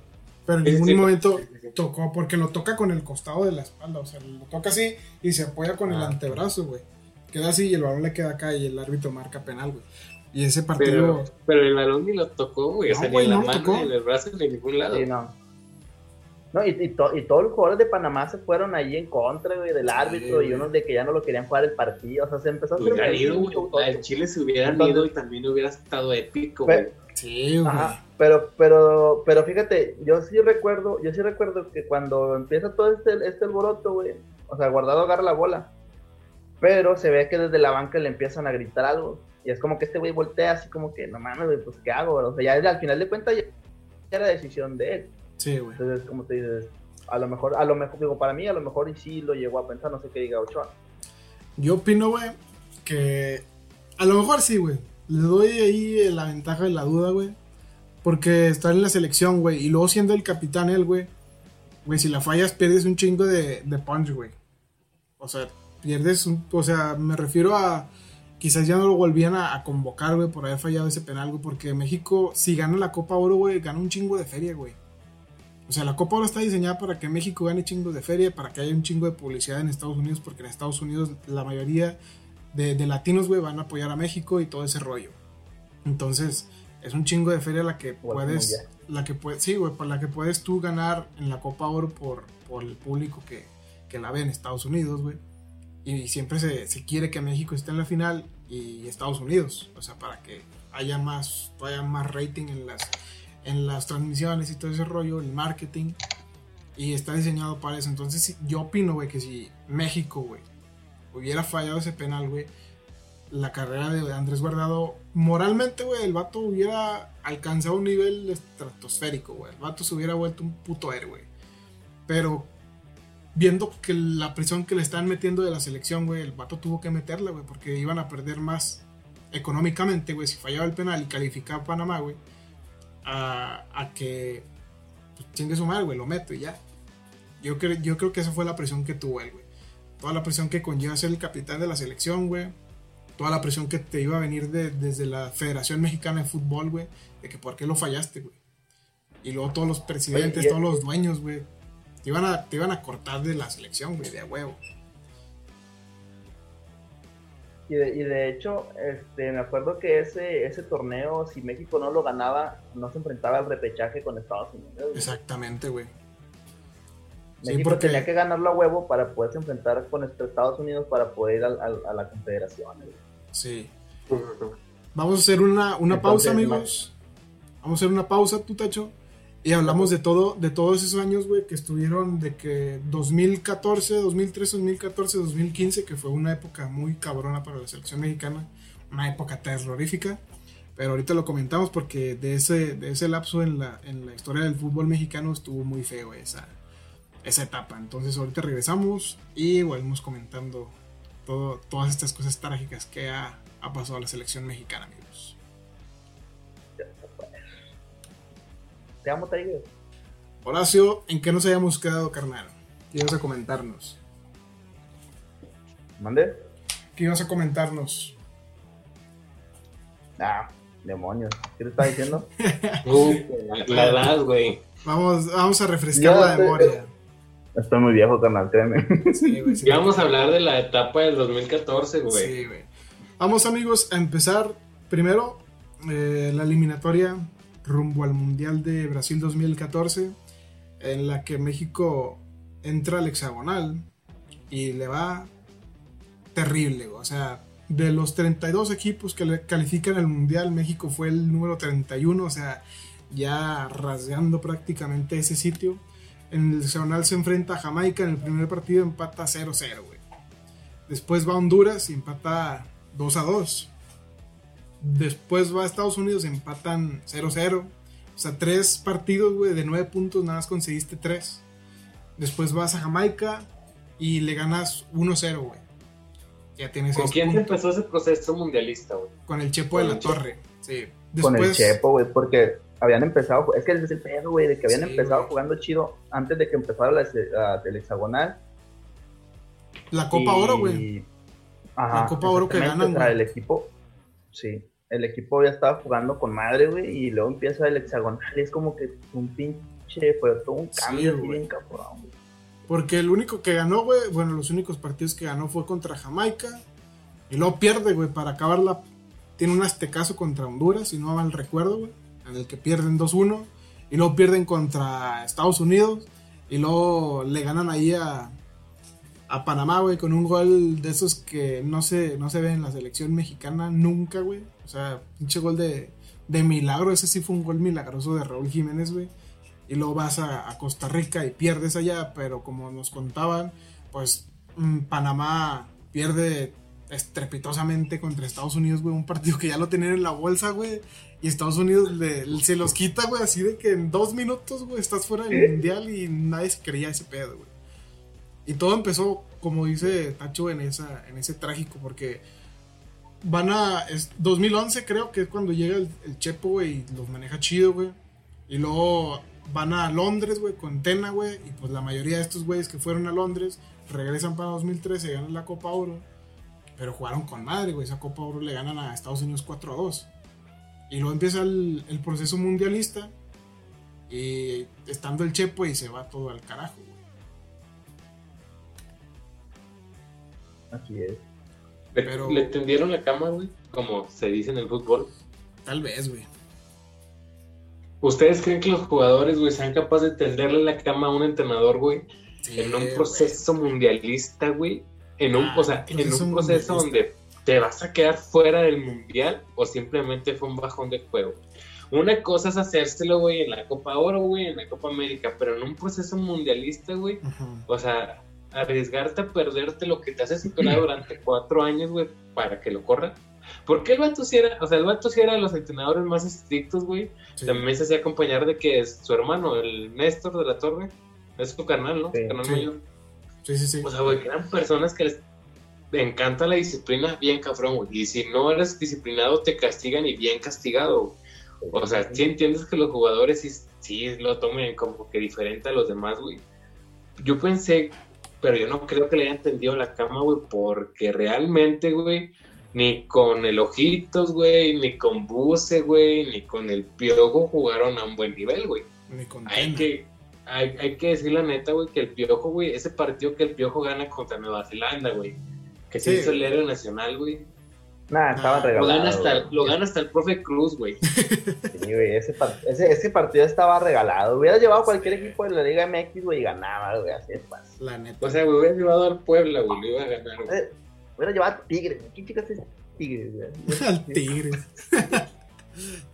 Pero en ningún momento tocó, porque lo toca con el costado de la espalda. O sea, lo toca así y se apoya con el antebrazo, güey. Queda así y el balón le queda acá y el árbitro marca penal, güey. Y ese partido. Pero, el balón ni lo tocó, güey. o sea, ni la mano, ni el brazo, ni en ningún lado. Sí, no. No, y, y, todos los jugadores de Panamá se fueron ahí en contra, güey, del árbitro y unos de que ya no lo querían jugar el partido. O sea, se empezó a hacer. ido, güey. El Chile se hubieran ido y también hubiera estado épico, güey. Sí, güey. pero, pero, pero fíjate, yo sí recuerdo, yo sí recuerdo que cuando empieza todo este, este alboroto, güey, o sea, guardado agarra la bola. Pero se ve que desde la banca le empiezan a gritar algo. Y es como que este güey voltea así como que, no mames, pues ¿qué hago? O sea, ya al final de cuentas ya era decisión de él. Sí, güey. Entonces, como te dices, a lo mejor, a lo mejor, digo, para mí a lo mejor y sí lo llegó a pensar, no sé qué diga Ochoa. Yo opino, güey, que a lo mejor sí, güey. Le doy ahí la ventaja de la duda, güey. Porque está en la selección, güey. Y luego siendo el capitán él, güey. Güey, si la fallas pierdes un chingo de, de punch, güey. O sea, pierdes un... O sea, me refiero a quizás ya no lo volvían a, convocar, güey, por haber fallado ese penal, güey, porque México, si gana la Copa Oro, güey, gana un chingo de feria, güey. O sea, la Copa Oro está diseñada para que México gane chingos de feria, para que haya un chingo de publicidad en Estados Unidos, porque en Estados Unidos la mayoría de, latinos, güey, van a apoyar a México y todo ese rollo. Entonces, es un chingo de feria la que puedes, la que puedes, sí, güey, por la que puedes tú ganar en la Copa Oro por, por el público que, que la ve en Estados Unidos, güey y siempre se, se, quiere que México esté en la final y Estados Unidos, o sea, para que haya más, haya más rating en las, en las transmisiones y todo ese rollo, el marketing, y está diseñado para eso. Entonces, yo opino, güey, que si México, güey, hubiera fallado ese penal, güey, la carrera de Andrés Guardado, moralmente, güey, el vato hubiera alcanzado un nivel estratosférico, güey. El vato se hubiera vuelto un puto héroe. Pero viendo que la presión que le están metiendo de la selección, güey, el vato tuvo que meterla, güey, porque iban a perder más económicamente, güey, si fallaba el penal y calificaba a Panamá, güey, a, que pues, chingue su madre, güey, lo meto y ya. Yo, creo yo creo que esa fue la presión que tuvo él, güey. Toda la presión que conlleva ser el capitán de la selección, güey. Toda la presión que te iba a venir desde la Federación Mexicana de Fútbol, güey. De que por qué lo fallaste, güey. Y luego todos los presidentes, todos los dueños, güey. Te iban, a, te iban a cortar de la selección, güey, de a huevo. Y de, y de, hecho, este, me acuerdo que ese, ese torneo, si México no lo ganaba, no se enfrentaba al repechaje con Estados Unidos. Exactamente, güey. México porque... tenía que ganarlo a huevo para poderse enfrentar con Estados Unidos para poder ir a, la confederación. Sí. Vamos a hacer una, una pausa, amigos. Vamos a hacer una pausa, tu tacho. Y hablamos de todo, de todos esos años, güey, que estuvieron de que 2014, 2013, 2014, 2015, que fue una época muy cabrona para la selección mexicana, una época terrorífica. Pero ahorita lo comentamos porque de ese, de ese lapso en la, en la historia del fútbol mexicano estuvo muy feo esa, esa etapa. Entonces ahorita regresamos y volvemos comentando todo, todas estas cosas trágicas que ha, ha pasado a la selección mexicana, amigos. Te amo, Tiger. Horacio, ¿en qué nos hayamos quedado, carnal? ¿Qué ibas a comentarnos? ¿Mande? ¿Qué ibas a comentarnos? Ah, demonios. ¿Qué te estaba diciendo? uh, la edad, güey. Vamos, vamos a refrescar la memoria. Estoy muy viejo, carnal, créeme. Sí, güey. Sí, vamos a hablar de la etapa del 2014, güey. Sí, güey. Vamos, amigos, a empezar primero eh, la eliminatoria rumbo al Mundial de Brasil 2014, en la que México entra al hexagonal y le va terrible. O sea, de los 32 equipos que le califican al Mundial, México fue el número 31, o sea, ya rasgando prácticamente ese sitio. En el hexagonal se enfrenta a Jamaica, en el primer partido empata 0-0, güey. Después va a Honduras y empata 2 2. Después va a Estados Unidos, empatan 0-0. O sea, tres partidos, güey, de nueve puntos, nada más conseguiste tres. Después vas a Jamaica y le ganas 1-0, güey. Ya tienes ¿Con quién se empezó ese proceso mundialista, güey? Con el Chepo de la Torre, sí. Con el Chepo, güey, porque habían empezado, es que ese es el pedo, güey, de que habían empezado jugando chido antes de que empezara la, el hexagonal. La Copa Oro, güey. la Copa Oro que ganan, El equipo, Sí, el equipo ya estaba jugando con madre, güey, y luego empieza el hexagonal y es como que un pinche, fue todo un cambio bien cabrón, güey. Porque el único que ganó, güey, bueno, los únicos partidos que ganó fue contra Jamaica. Y luego pierde, güey, para acabarla. Tiene un aztecaso contra Honduras, si no mal recuerdo, güey. En el que pierden 2-1. Y luego pierden contra Estados Unidos. Y luego le ganan ahí a, a Panamá, güey, con un gol de esos que no se, no se ve en la selección mexicana nunca, güey. O sea, pinche gol de, de milagro. Ese sí fue un gol milagroso de Raúl Jiménez, güey. Y luego vas a, Costa Rica y pierdes allá, pero como nos contaban, pues mm, Panamá pierde estrepitosamente contra Estados Unidos, güey. Un partido que ya lo tenían en la bolsa, güey. Y Estados Unidos se los quita, güey, así de que en dos minutos, güey, estás fuera del mundial y nadie se creía ese pedo, güey. Y todo empezó, como dice Tacho, en, esa, en ese trágico, porque van a. Es 2011, creo que es cuando llega el, Chepo, güey, y los maneja chido, güey. Y luego van a Londres, güey, con Tena, güey. Y pues la mayoría de estos güeyes que fueron a Londres regresan para 2013 y ganan la Copa Oro. Pero jugaron con madre, güey. Esa Copa Oro le ganan a Estados Unidos 4 a 2. Y luego empieza el, el proceso mundialista. Y estando el Chepo y se va todo al carajo, güey. Así es. Pero... ¿Le tendieron la cama, güey? Como se dice en el fútbol. Tal vez, güey. ¿Ustedes creen que los jugadores, güey, sean capaces de tenderle la cama a un entrenador, güey? en un proceso mundialista, güey. En un, o sea, en un proceso donde te vas a quedar fuera del mundial o simplemente fue un bajón de juego. Una cosa es hacérselo, güey, en la Copa Oro, güey, en la Copa América, pero en un proceso mundialista, güey, o sea, arriesgarte a perderte lo que te hace titular durante cuatro años, güey, para que lo corran. Porque el vato sí era, o sea, el vato sí era de los entrenadores más estrictos, güey. También se hacía acompañar de que es su hermano, el Néstor de la Torre, es su canal, ¿no? Sí, canal sí. mayor. Sí, sí, sí. O sea, güey, que eran personas que les encanta la disciplina bien cabrón, güey. Y si no eres disciplinado, te castigan y bien castigado, O sea, sí entiendes que los jugadores sí, sí lo tomen como que diferente a los demás, güey yo pensé, pero yo no creo que le haya entendido la cama, güey, porque realmente, güey, ni con el Ojitos, güey, ni con Buse, güey, ni con el Piojo jugaron a un buen nivel, güey. Ni con hay que, hay, hay, que decir la neta, güey, que el Piojo, güey, ese partido que el Piojo gana contra Nueva Zelanda, güey, que se hizo el héroe nacional, güey. Nah, estaba regalado. Lo gana, hasta, lo gana hasta el profe Cruz, güey. Sí, güey, ese, ese, ese, partido estaba regalado. Hubiera llevado cualquier equipo de la Liga MX, güey, y ganaba, güey, así es fácil. La neta. O sea, güey, hubiera llevado al Puebla, güey, lo iba a ganar, güey. Eh, hubiera llevado a Tigres. ¿Quién chicas es Tigres, güey? Al Tigres.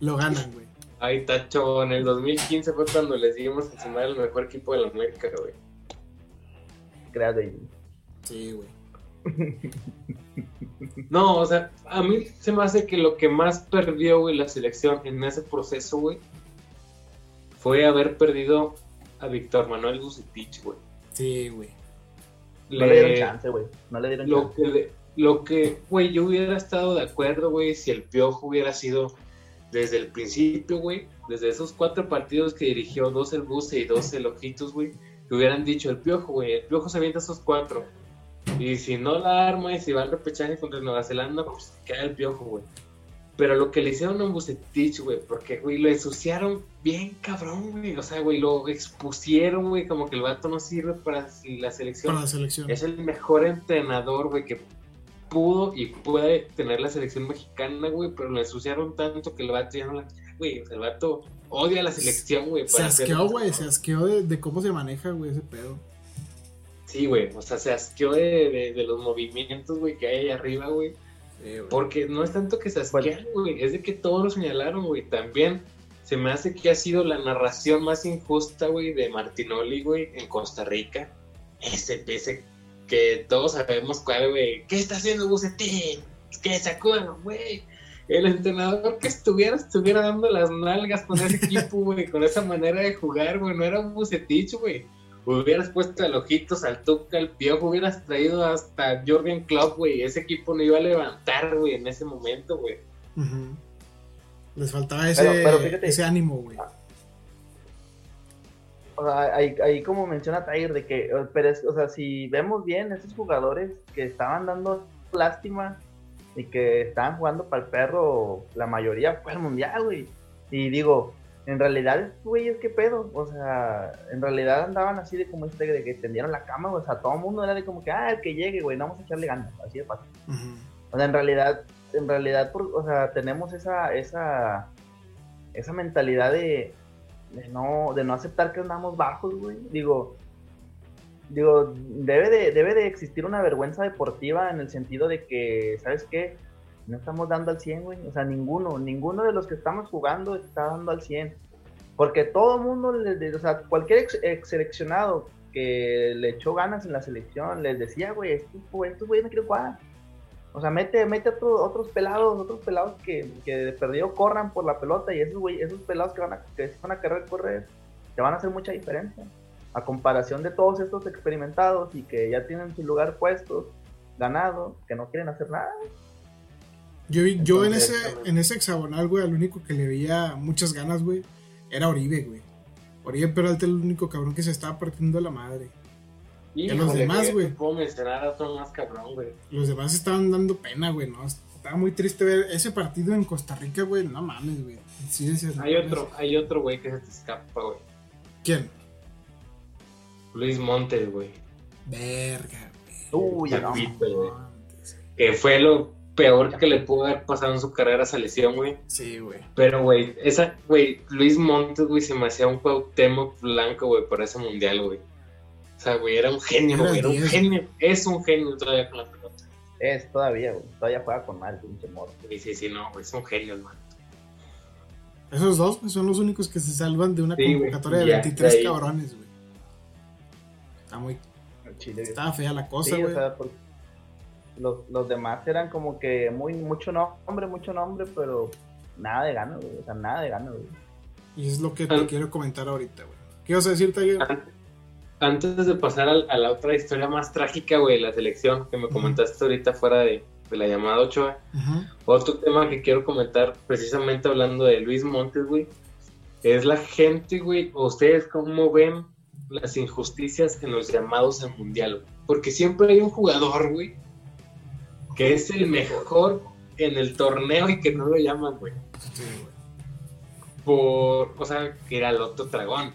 lo ganan, güey. Ay, Tacho, en el 2015 fue cuando les dimos encima el mejor equipo de la América, güey. Creas de Sí, güey. No, o sea, a mí se me hace que lo que más perdió, güey, la selección en ese proceso, güey, fue haber perdido a Víctor Manuel Bucetich, güey. Sí, güey. No le dieron chance, güey. No le dieron lo Que lo que, güey, yo hubiera estado de acuerdo, güey, si el Piojo hubiera sido desde el principio, güey, desde esos cuatro partidos que dirigió, dos el Buce y dos el Ojitos, güey, que hubieran dicho el Piojo, güey, el Piojo se avienta esos cuatro y si no la arma y si va al repechaje contra Nueva Zelanda, pues queda el piojo, güey. Pero lo que le hicieron a Bucetich, güey, porque, güey, lo ensuciaron bien cabrón, güey. O sea, güey, lo expusieron, güey, como que el vato no sirve para la selección. Para la selección. Es el mejor entrenador, güey, que pudo y puede tener la selección mexicana, güey, pero lo ensuciaron tanto que el vato ya no la... Güey, o sea, el vato odia la selección, güey. Se asqueó, güey, se asqueó de, de cómo se maneja, güey, ese pedo. Sí, güey, o sea, se asqueó de, de, los movimientos, güey, que hay ahí arriba, güey. Porque no es tanto que se asquean, güey, es de que todos lo señalaron, güey. También se me hace que ha sido la narración más injusta, güey, de Martinoli, güey, en Costa Rica. Ese, ese que todos sabemos cuál, güey. ¿Qué está haciendo Bucetín? Que se acuerdan, güey. El entrenador que estuviera, estuviera dando las nalgas con ese equipo, güey, con esa manera de jugar, güey. No era un Bucetich, güey hubieras puesto el ojitos al Tuca, al Piojo, hubieras traído hasta Jorgen Klopp, güey, ese equipo no iba a levantar, güey, en ese momento, güey. Les faltaba ese, ese ánimo, güey. O sea, ahí, como menciona Tiger, de que, pero es, o sea, si vemos bien, esos jugadores que estaban dando lástima y que estaban jugando para el perro, la mayoría fue al mundial, güey. Y digo, en realidad, güey, ¿qué pedo? O sea, en realidad andaban así de como este, de que tendieron la cama, o sea, todo el mundo era de como que, ah, el que llegue, güey, vamos a echarle ganas, así de fácil. O sea, en realidad, en realidad, o sea, tenemos esa, esa, esa mentalidad de, de no, de no aceptar que andamos bajos, güey. Digo, digo, debe de, debe de existir una vergüenza deportiva en el sentido de que, ¿sabes qué? No estamos dando al 100, güey. O sea, ninguno, ninguno de los que estamos jugando está dando al 100. Porque todo el mundo, o sea, cualquier ex, seleccionado que le echó ganas en la selección, les decía, güey, estos güeyes no quieren jugar. O sea, mete, mete otro, otros pelados, otros pelados que, que de perdido corran por la pelota y esos, güey, esos pelados que van a, que van a querer correr, te van a hacer mucha diferencia. A comparación de todos estos experimentados y que ya tienen su lugar puesto, ganado, que no quieren hacer nada. Yo, yo en ese en ese hexagonal, güey, al único que le veía muchas ganas, güey, era Oribe, güey. Oribe Peralta el único cabrón que se estaba partiendo la madre. Y los demás, güey. Puedo mencionar a otro más cabrón, güey. Los demás estaban dando pena, güey, ¿no? Estaba muy triste ver ese partido en Costa Rica, güey. No mames, güey. Sí, hay otro, hay otro, güey, que se te escapa, güey. ¿Quién? Luis Montes, güey. Verga, güey. Uy, no. Que fue lo peor que le pudo haber pasado en su carrera esa lesión, güey. Sí, güey. Pero, güey, esa, güey, Luis Montes, güey, se me hacía un Cuauhtémoc blanco, güey, por ese mundial, güey. O sea, güey, era un genio, güey, era un genio. Es un genio todavía con la pelota. Es todavía, güey, todavía juega con mal, pinche morro. Sí, sí, sí, no, güey, son genios, man. Esos dos pues, son los únicos que se salvan de una convocatoria de 23 cabrones, güey. Está muy... Chile, Estaba fea la cosa, güey. O los, los demás eran como que muy mucho nombre, mucho nombre, pero nada de gano, güey. O sea, nada de gano, güey. Y es lo que te quiero comentar ahorita, güey. ¿Qué vas a decir, Taller? Antes de pasar a, la otra historia más trágica, güey, la selección que me comentaste ahorita fuera de, la llamada 8, otro tema que quiero comentar, precisamente hablando de Luis Montes, güey, es la gente, güey, ustedes cómo ven las injusticias en los llamados al mundial, Porque siempre hay un jugador, güey, que es el mejor en el torneo y que no lo llaman, güey. Por, o sea, que era el otro dragón.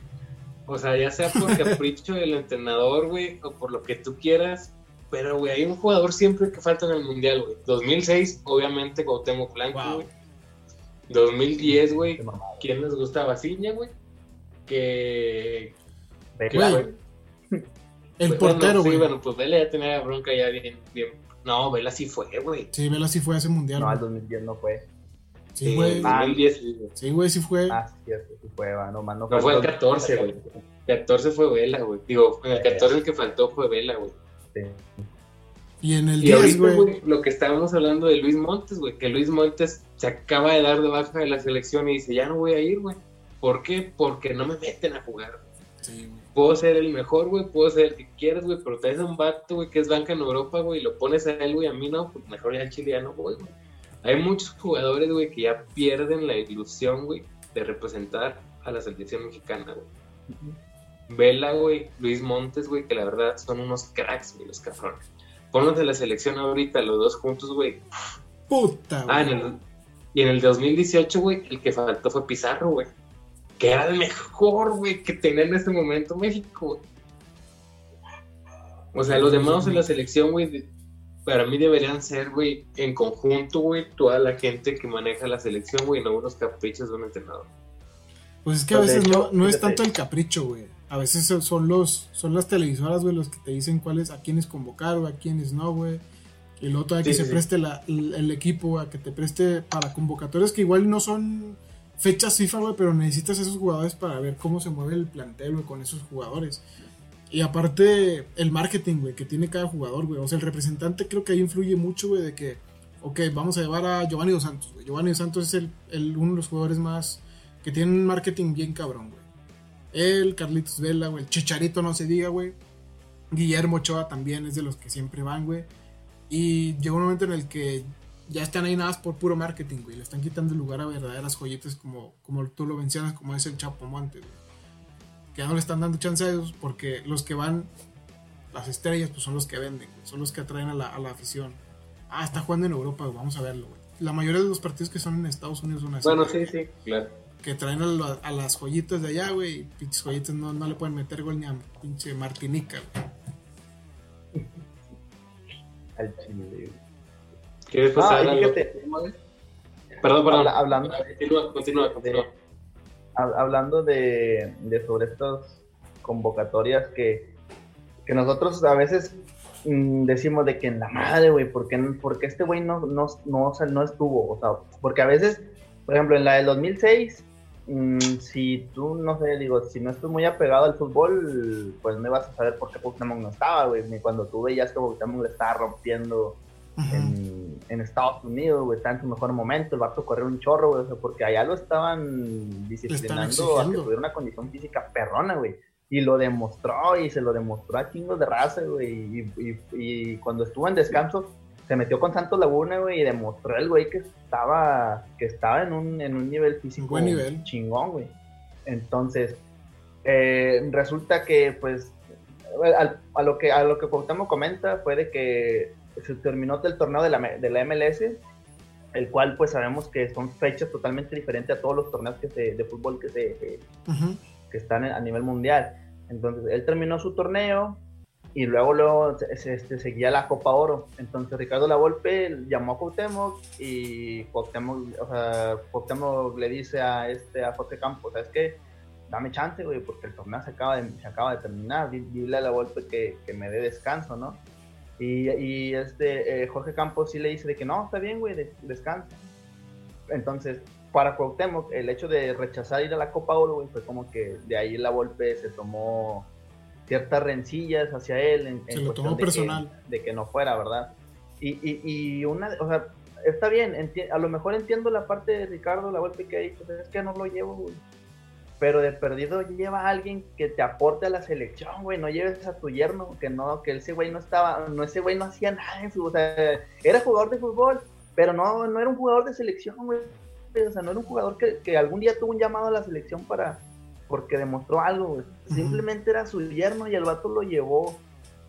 O sea, ya sea por capricho del entrenador, güey, o por lo que tú quieras. Pero, güey, hay un jugador siempre que falta en el mundial, güey. 2006, obviamente, Cuauhtémoc Blanco, güey. 2010, güey. ¿Quién les gusta? Basiña, güey. Que. güey. El portero, güey. Sí, bueno, pues Vela ya tenía bronca ya bien, bien. No, Vela sí fue, güey. Sí, Vela sí fue a ese mundial. No, al 2010 no fue. Sí, güey. Ah, 2010 sí, güey, sí fue. Ah, sí, sí fue, no, no, no fue el 14, güey. 14 fue Vela, güey. Digo, en el 14 el que faltó fue Vela, güey. Sí. Y en el 10, güey. Lo que estábamos hablando de Luis Montes, güey, que Luis Montes se acaba de dar de baja de la selección y dice, ya no voy a ir, güey. ¿Por qué? Porque no me meten a jugar. Sí, puedo ser el mejor, güey, puedo ser el que quieras, güey, pero te un vato, güey, que es banca en Europa, güey, y lo pones a él, güey, a mí no, pues mejor ya el chileno, güey, güey. Hay muchos jugadores, güey, que ya pierden la ilusión, güey, de representar a la selección mexicana, güey. Vela, güey, Luis Montes, güey, que la verdad son unos cracks, güey, los cabrones. Ponlos de la selección ahorita, los dos juntos, güey. Puta, Ah, en el, y en el 2018, güey, el que faltó fue Pizarro, güey. Que era el mejor, güey, que tenía en este momento México. O sea, los demás en la selección, güey, para mí deberían ser, güey, en conjunto, güey, toda la gente que maneja la selección, güey, no unos caprichos de un entrenador. Pues es que a veces no, no es tanto el capricho, güey. A veces son los son las televisoras, güey, los que te dicen cuáles a quiénes convocar, o a quiénes no, güey. Y luego todavía que se preste el, equipo, a que te preste para convocatorias que igual no son fechas FIFA, güey, pero necesitas esos jugadores para ver cómo se mueve el plantel, güey, con esos jugadores. Y aparte, el marketing, güey, que tiene cada jugador, güey. O sea, el representante creo que ahí influye mucho, güey, de que, ok, vamos a llevar a Giovanni Dos Santos, güey. Giovanni Dos Santos es el, el, uno de los jugadores más que tienen un marketing bien cabrón, güey. Él, Carlitos Vela, güey. El Chicharito no se diga, güey. Guillermo Ochoa también es de los que siempre van, güey. Y llegó un momento en el que ya están ahí nada más por puro marketing, güey. Le están quitando el lugar a verdaderas joyitas como, como tú lo mencionas, como es el Chapo Monte, güey. Que ya no le están dando chance a ellos porque los que van, las estrellas, pues son los que venden, güey. Son los que atraen a la, a la afición. Ah, está jugando en Europa, güey. Vamos a verlo, güey. La mayoría de los partidos que son en Estados Unidos son así. Bueno, sí, sí, claro que traen a, las joyitas de allá, güey. Pinches joyitas no, no, le pueden meter gol ni a pinche Martinica, güey. Al chile, ¿Quieres pasar ah, Perdón, perdón. hablando, continúa, continúa, continúa. hablando de, de sobre estas convocatorias que, que nosotros a veces mm, decimos de que en la madre, güey, ¿por qué, porque este güey no, no, no, no estuvo? O sea, porque a veces, por ejemplo, en la del 2006 Mm, si tú, no sé, digo, si no estoy muy apegado al fútbol, pues me vas a saber por qué Pokémon no estaba, güey. Cuando tú veías que Pokémon le estaba rompiendo en, en, Estados Unidos, güey, está en su mejor momento, el vato corrió un chorro, güey, porque allá lo estaban disciplinando a que tuviera una condición física perrona, güey. Y lo demostró, y se lo demostró a chingos de raza, güey. y, y cuando estuvo en descanso, se metió con Santos Laguna, güey, y demostró el güey que estaba, que estaba en un, en un nivel físico Buen nivel. chingón, güey. Entonces, eh, resulta que, pues, a, lo que a lo que comenta fue de que se terminó el torneo de la, de la MLS, el cual, pues, sabemos que son fechas totalmente diferentes a todos los torneos que se, de fútbol que se que están a nivel mundial. Entonces, él terminó su torneo, y luego, luego este, seguía la Copa Oro. Entonces Ricardo Lavolpe llamó a Cuauhtémoc y Cuauhtémoc, o sea, Cuauhtémoc le dice a este a Jorge Campos, ¿sabes qué? Dame chance, güey, porque el torneo se acaba de, se acaba de terminar. Dile a Lavolpe que, que me dé descanso, ¿no? Y, y este eh, Jorge Campos sí le dice de que no, está bien, güey, descansa. Entonces, para Cuauhtémoc, el hecho de rechazar ir a la Copa Oro, güey, fue como que de ahí la Volpe se tomó ciertas rencillas hacia él en, Se lo tomó personal. de que no fuera, ¿verdad? Y, y, y, una, o sea, está bien, a lo mejor entiendo la parte de Ricardo, la golpe que ha dicho, es que no lo llevo, güey. Pero de perdido lleva a alguien que te aporte a la selección, güey. No lleves a tu yerno, que no, que ese güey no estaba, no, ese güey no hacía nada en su, o sea, era jugador de fútbol, pero no, no era un jugador de selección, güey. O sea, no era un jugador que, que algún día tuvo un llamado a la selección para, porque demostró algo, Simplemente era su yerno y el vato lo llevó.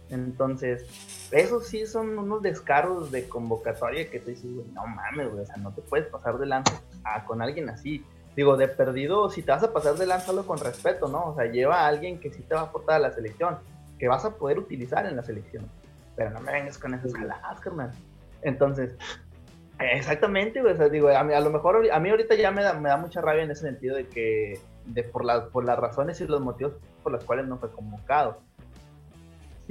Entonces, esos sí son unos descaros de convocatoria que te dices, no mames, güey, o sea, no te puedes pasar de lanza con alguien así. Digo, de perdido, si te vas a pasar de lanza, con respeto, ¿no? O sea, lleva a alguien que sí te va a aportar a la selección, que vas a poder utilizar en la selección. Pero no me vengas con esas jaladas, carnal. Entonces, exactamente, güey, o sea, digo, a, mí, a lo mejor, a mí ahorita ya me da, me da mucha rabia en ese sentido de que, de por, la, por las razones y los motivos por los cuales no fue convocado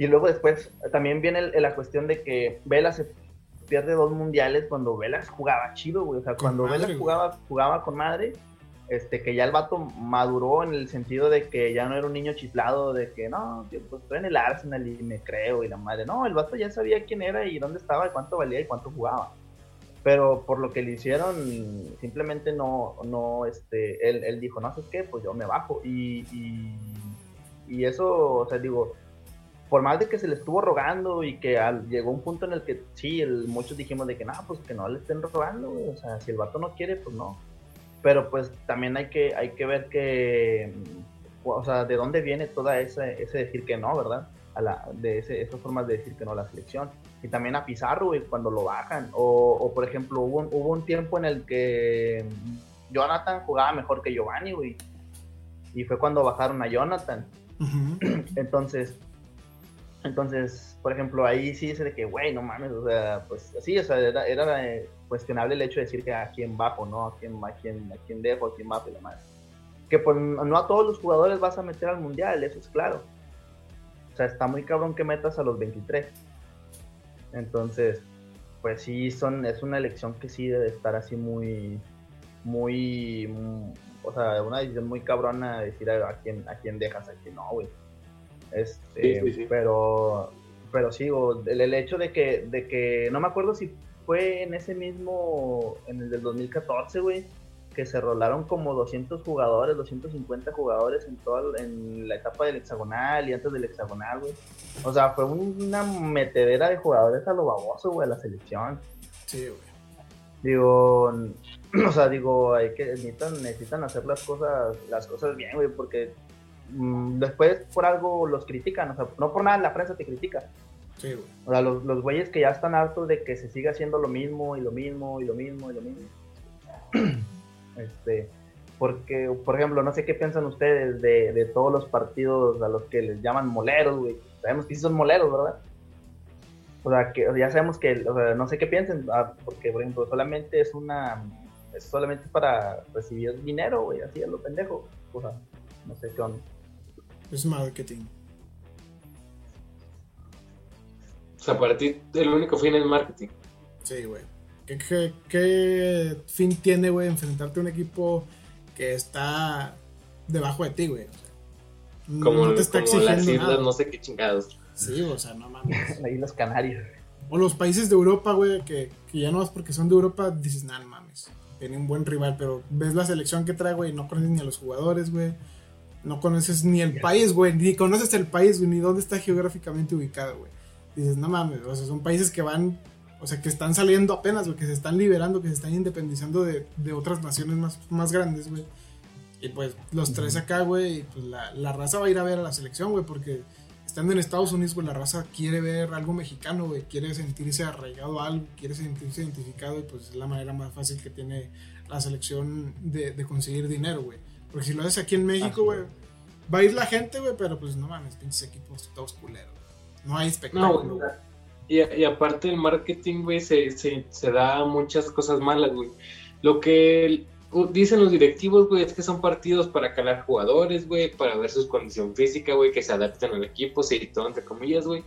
y luego después también viene la cuestión de que Vela se pierde dos mundiales cuando Vela jugaba chido, güey. O sea, cuando Vela jugaba, jugaba con madre, este, que ya el vato maduró en el sentido de que ya no era un niño chiflado, de que no, pues estoy en el Arsenal y me creo y la madre. No, el vato ya sabía quién era y dónde estaba y cuánto valía y cuánto jugaba. Pero por lo que le hicieron, simplemente no, no, este, él, él dijo, no, sé qué? Pues yo me bajo. Y, y, y eso, o sea, digo, por más de que se le estuvo rogando y que llegó un punto en el que sí, muchos dijimos de que no, pues que no le estén rogando, o sea, si el vato no quiere, pues no. Pero pues también hay que, hay que ver que, o sea, de dónde viene toda ese, ese decir que no, ¿verdad? A la, de ese, esas formas de decir que no a la selección. Y también a Pizarro, güey, cuando lo bajan. O, o por ejemplo, hubo, hubo un tiempo en el que Jonathan jugaba mejor que Giovanni, güey. Y fue cuando bajaron a Jonathan. Entonces, entonces, por ejemplo, ahí sí dice de que, güey, no mames, o sea, pues sí, o sea, era, eh, cuestionable el hecho de decir que a quién bajo, ¿no? A quién, a quién, a quién dejo, a quién bajo y demás. Que pues no a todos los jugadores vas a meter al mundial, eso es claro. O sea, está muy cabrón que metas a los 23. Entonces, pues sí, son, es una elección que sí debe estar así muy, muy, mm, o sea, una decisión muy cabrona decir a, a quién, a quién dejas, a quién no, güey. Este, Pero, pero sí, el, hecho de que, de que, no me acuerdo si fue en ese mismo, en el del 2014, güey, que se rolaron como 200 jugadores, 250 jugadores en toda en la etapa del hexagonal y antes del hexagonal, güey. O sea, fue una metedera de jugadores a lo baboso, güey, la selección. Sí, güey. Digo, o sea, digo, hay que necesitan, necesitan hacer las cosas, las cosas bien, güey, porque Mm, después por algo los critican, o sea, no por nada la prensa te critica. Sí, O sea, los, los güeyes que ya están hartos de que se siga haciendo lo mismo y lo mismo y lo mismo y lo mismo. este, porque, por ejemplo, no sé qué piensan ustedes de, de todos los partidos a los que les llaman moleros, güey. Sabemos que sí son moleros, ¿verdad? O sea, que ya sabemos que, o sea, no sé qué piensen, ah, porque, por ejemplo, solamente es una, es solamente para recibir dinero, güey, así es lo pendejo. O sea, no sé qué onda. Es marketing. O sea, para ti el único fin es marketing. Sí, güey. ¿Qué, fin tiene, güey, enfrentarte a un equipo que está debajo de ti, güey? como no te está exigiendo las islas, no sé qué chingados. Sí, o sea, no mames. Ahí los Canarios. O los países de Europa, güey, que, que ya no es porque son de Europa, dices, nah, no mames. Tiene un buen rival, pero ves la selección que trae, güey, no conoces ni a los jugadores, güey no conoces ni el país, güey, ni conoces el país, güey, ni dónde está geográficamente ubicado, güey. Dices, no mames, o sea, son países que van, o sea, que están saliendo apenas, güey, que se están liberando, que se están independizando de, otras naciones más, más grandes, güey. Y pues los tres acá, güey, pues la, la, raza va a ir a ver a la selección, güey, porque estando en Estados Unidos, güey, la raza quiere ver algo mexicano, güey, quiere sentirse arraigado a algo, quiere sentirse identificado, y pues es la manera más fácil que tiene la selección de, de conseguir dinero, güey. Porque si lo haces aquí en México, güey, va a ir la gente, güey, pero pues no mames, pinches equipos todos culeros. No hay espectáculo. No, y, y, aparte el marketing, güey, se, se, se, da muchas cosas malas, güey. Lo que dicen los directivos, güey, es que son partidos para calar jugadores, güey, para ver su condición física, güey, que se adapten al equipo, sí, todo entre comillas, güey.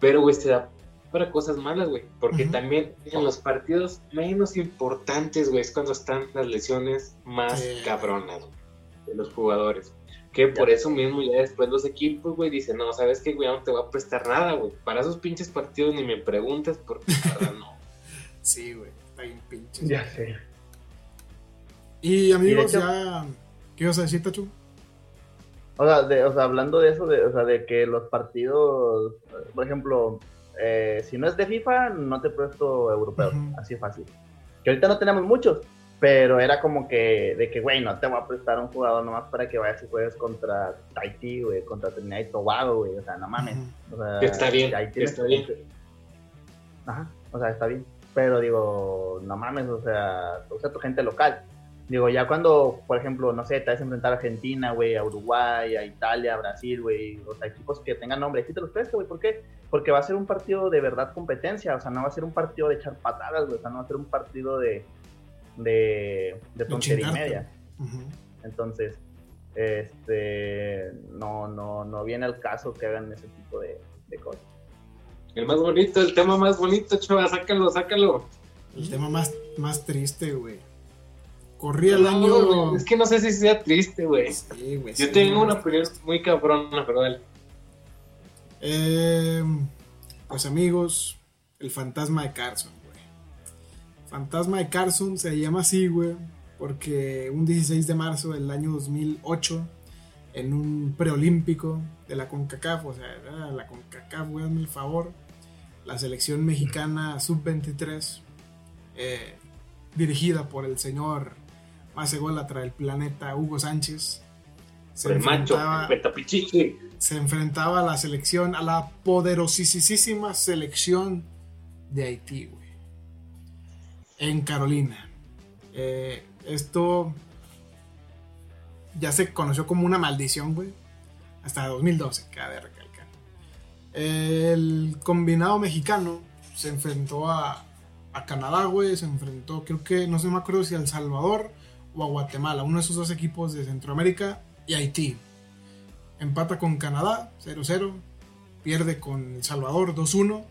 Pero, güey, se da para cosas malas, güey. Porque también en los partidos menos importantes, güey, es cuando están las lesiones más cabronas, de los jugadores. Que por eso mismo ya después los equipos, güey, dicen, no, ¿sabes qué, güey? No te voy a prestar nada, güey. Para esos pinches partidos ni me preguntes porque nada, no. Sí, güey, está bien pinches. Ya sé. Y amigos, ya... ¿Qué ibas a decir, Tachu? O sea, de, o sea, hablando de eso, de, o sea, de que los partidos, por ejemplo, eh, si no es de FIFA, no te presto europeo, así fácil. Que ahorita no tenemos muchos, pero era como que, de que, güey, no te voy a prestar un jugador nomás para que vayas y juegues contra Tahití, güey, contra Trinidad y Tobago, güey, o sea, no mames. O sea, está bien, está bien. Ajá, o sea, está bien, pero digo, no mames, o sea, usa tu gente local. Digo, ya cuando, por ejemplo, no sé, te vas a enfrentar a Argentina, güey, a Uruguay, a Italia, a Brasil, güey, o sea, equipos que tengan nombre, aquí te los presto, güey, ¿por qué? Porque va a ser un partido de verdad competencia, o sea, no va a ser un partido de echar patadas, güey, o sea, no va a ser un partido de, de, de tontería y media. Entonces, este, no, no, no viene al caso que hagan ese tipo de, cosas. El más bonito, el tema más bonito, chaval, sácalo, sácalo. El tema más, más triste, güey. Corría el año. es que no sé si sea triste, güey. Yo tengo una opinión muy cabrona, pero dale. Eh, pues amigos, el fantasma de Carson. Fantasma de Carson se llama así, güey, porque un 16 de marzo del año 2008, en un preolímpico de la CONCACAF, o sea, era la CONCACAF, güey, hazme el favor, la selección mexicana sub-23, eh, dirigida por el señor más ególatra del planeta, Hugo Sánchez, se enfrentaba, se enfrentaba a la selección, a la poderosísima selección de Haití, güey en Carolina. Eh, esto ya se conoció como una maldición, güey. Hasta 2012, cabe recalcar. El combinado mexicano se enfrentó a, Canadá, güey. Se enfrentó, creo que, no sé, me acuerdo si a El Salvador o a Guatemala. Uno de esos dos equipos de Centroamérica y Haití. Empata con Canadá, 0-0. Pierde con El Salvador, 2-1.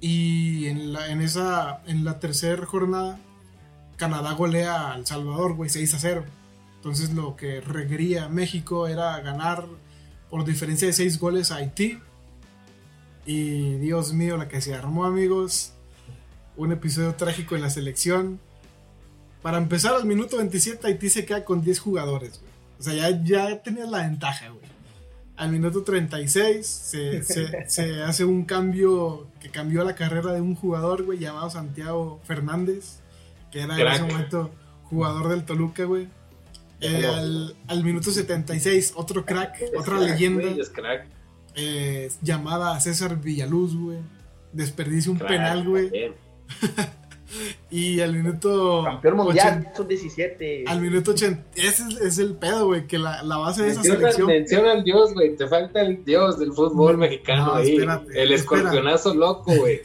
Y en la, en esa, en la tercera jornada, Canadá golea a El Salvador, güey, 6 a 0. Entonces lo que requería México era ganar por diferencia de 6 goles a Haití. Y Dios mío, la que se armó, amigos. Un episodio trágico en la selección. Para empezar, al minuto 27, Haití se queda con 10 jugadores, güey. O sea, ya, ya tenías la ventaja, güey al minuto 36 se, se, hace un cambio que cambió la carrera de un jugador, güey, llamado Santiago Fernández, que era en ese momento jugador del Toluca, güey. Eh, al, minuto 76, otro crack, otra leyenda. Eh, llamada César Villaluz, güey. Desperdicia un penal, güey. Y al minuto. Campeón mundial, son 17. Al minuto 80. Ese es, el pedo, güey, que la, la, base de esa selección. Menciona al Dios, güey. Te falta el Dios del fútbol mexicano ahí. el escorpionazo loco, güey.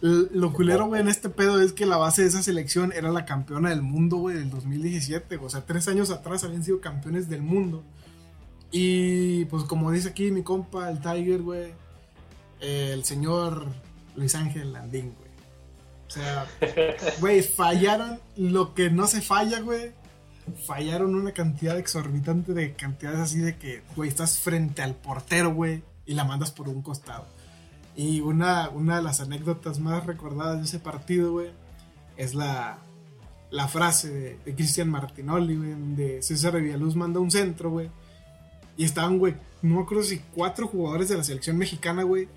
Lo culero, güey, en este pedo es que la base de esa selección era la campeona del mundo, güey, del 2017. O sea, tres años atrás habían sido campeones del mundo. Y pues, como dice aquí mi compa, el Tiger, güey, el señor Luis Ángel Landín, güey. O sea, güey, fallaron lo que no se falla, güey. Fallaron una cantidad exorbitante de cantidades así de que, güey, estás frente al portero, güey, y la mandas por un costado. Y una, una de las anécdotas más recordadas de ese partido, güey, es la, la frase de, Cristian Martinoli, güey, de César Villaluz manda un centro, güey. Y estaban, güey, no me si cuatro jugadores de la selección mexicana, güey,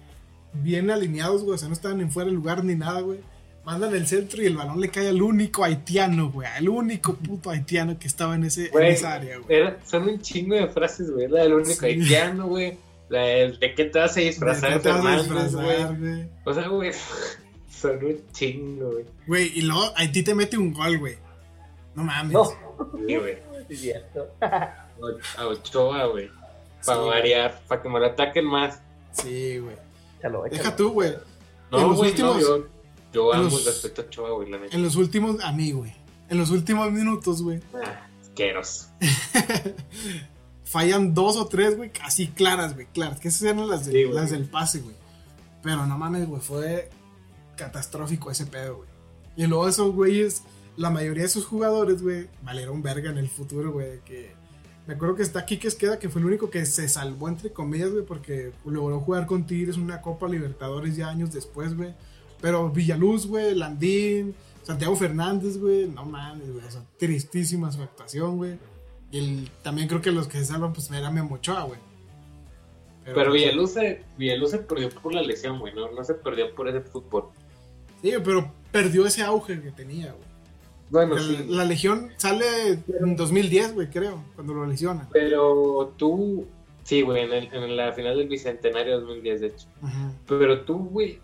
bien alineados, güey, o sea, no estaban en fuera de lugar ni nada, güey mandan el centro y el balón le cae al único haitiano, güey. El único puto haitiano que estaba en, ese, en esa área, güey. son un chingo de frases, güey. La del único haitiano, güey. La del de qué te vas a disfrazar, de güey. O sea, güey. Son un chingo, güey. Güey, y luego Haití te mete un gol, güey. No mames. No. Sí, güey. Es cierto. A Ochoa, güey. Para variar, para que me lo ataquen más. Sí, güey. Deja tú, güey. No, güey, últimos... no, yo amo los, respecto a güey, la neta. En los últimos, a mí, güey. En los últimos minutos, güey. Ah, asqueros. Fallan dos o tres, güey, casi claras, güey, claras. Que esas eran las, las del pase, güey. Pero no mames, güey, fue catastrófico ese pedo, güey. Y luego esos güeyes, la mayoría de esos jugadores, güey, valieron verga en el futuro, güey. Que me acuerdo que está aquí que queda, que fue el único que se salvó, entre comillas, güey, porque logró jugar con Tigres una Copa Libertadores ya años después, güey. Pero Villaluz, güey, Landín, Santiago Fernández, güey, no mames, güey. O sea, tristísima su actuación, güey. Y el, también creo que los que se salvan, pues era Memochoa, güey. Pero, pero Villaluz, se, Villaluz se perdió por la lesión, güey, no, no se perdió por ese fútbol. Sí, pero perdió ese auge que tenía, güey. Bueno, sí. La Legión sale en 2010, güey, creo, cuando lo lesionan. Pero tú, sí, güey, en, la final del Bicentenario 2010, de hecho. Pero tú, güey,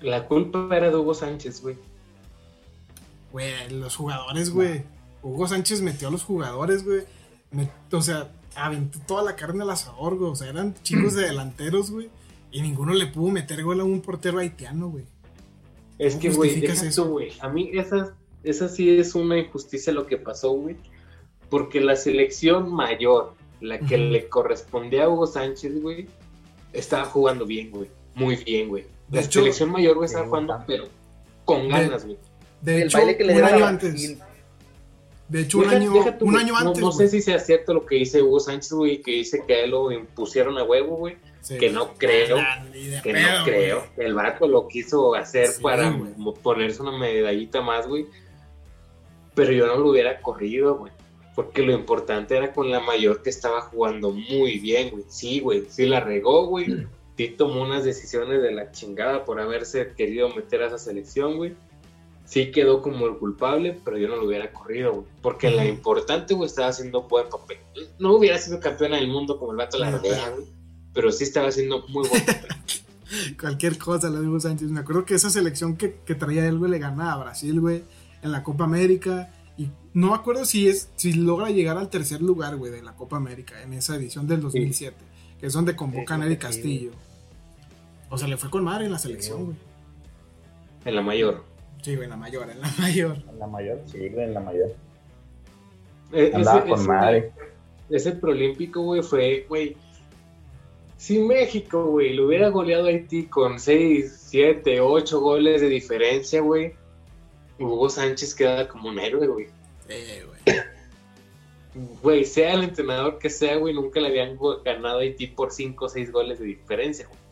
la culpa era de Hugo Sánchez, güey. Güey, los jugadores, güey. Hugo Sánchez metió a los jugadores, güey. O sea, aventó toda la carne al asador, güey. O sea, eran chicos de delanteros, güey. Y ninguno le pudo meter gol a un portero haitiano, güey. Es que, güey, eso, güey. A mí esa, esa sí es una injusticia lo que pasó, güey. Porque la selección mayor, la que le correspondía a Hugo Sánchez, güey, estaba jugando bien, güey. Muy bien, güey. La selección mayor, güey, estaba jugando, pero con ganas, güey. De, hecho, un año antes. De hecho, un año, un año antes. No, sé si sea cierto lo que dice Hugo Sánchez, güey, que dice que a él lo impusieron a huevo, güey. que no creo, que no creo. El vato lo quiso hacer para ponerse una medallita más, güey. Pero yo no lo hubiera corrido, güey. Porque lo importante era con la mayor que estaba jugando muy bien, güey. Sí, güey, sí la regó, güey. Sí tomó unas decisiones de la chingada por haberse querido meter a esa selección, güey sí quedó como el culpable, pero yo no lo hubiera corrido, güey. Porque la importante, güey, estaba haciendo buen papel. No hubiera sido campeona del mundo como el vato de la rodea, güey. Pero sí estaba haciendo muy buen papel. Cualquier cosa, le digo Sánchez. Me acuerdo que esa selección que, que traía él, güey, le ganaba a Brasil, güey, en la Copa América. Y no me acuerdo si es si logra llegar al tercer lugar, güey, de la Copa América en esa edición del 2007, que es donde convocan a Eric Castillo. O sea, le fue con madre en la selección, güey. En la mayor. Sí, güey, en la mayor, en la mayor. En la mayor, sí, güey, en la mayor. Eh, Andaba con madre. Ese prolímpico, güey, fue, güey. Si México, güey, lo hubiera goleado a Haití con 6, 7, 8 goles de diferencia, güey, Hugo Sánchez queda como un héroe, güey. Eh, güey. Güey, sea el entrenador que sea, güey, nunca le habían ganado a Haití por 5 o 6 goles de diferencia, güey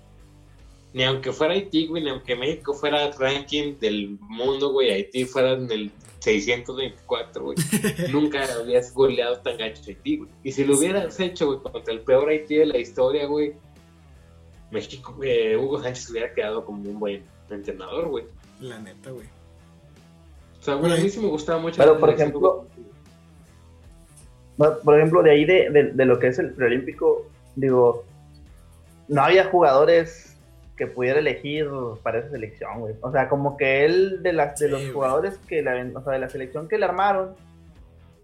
ni aunque fuera Haití, güey, ni aunque México fuera ranking del mundo, güey, Haití fuera en el 624, güey, nunca habías goleado tan gacho Haití, güey. Y si lo hubieras hecho, güey, contra el peor Haití de la historia, güey, México, güey, Hugo Sánchez hubiera quedado como un buen entrenador, güey. La neta, güey. O sea, güey, a mí sí me gustaba mucho. Pero, por ejemplo, por ejemplo, de ahí de, de, de lo que es el preolímpico, digo, no había jugadores que pudiera elegir para esa selección, güey. O sea, como que él, de, las de los jugadores que la, o sea, de la selección que le armaron,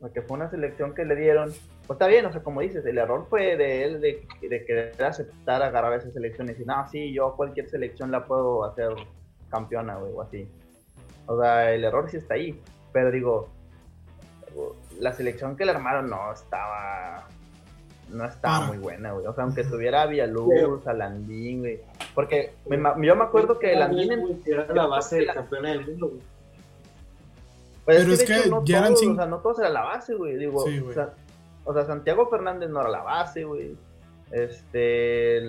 o que fue una selección que le dieron, pues está bien, o sea, como dices, el error fue de él de, de querer aceptar agarrar esa selección y decir, no, sí, yo cualquier selección la puedo hacer campeona, güey, o así. O sea, el error sí está ahí, pero digo, la selección que le armaron no estaba no estaba muy buena, güey. O sea, aunque tuviera a Villaluz, a Landín, güey. Porque yo me acuerdo que Landín era la base de campeona del mundo, güey. Pues Pero es que, no ya todos, O sea, no todos eran la base, güey. Digo, o, sea, o, sea, Santiago Fernández no era la base, güey. Este,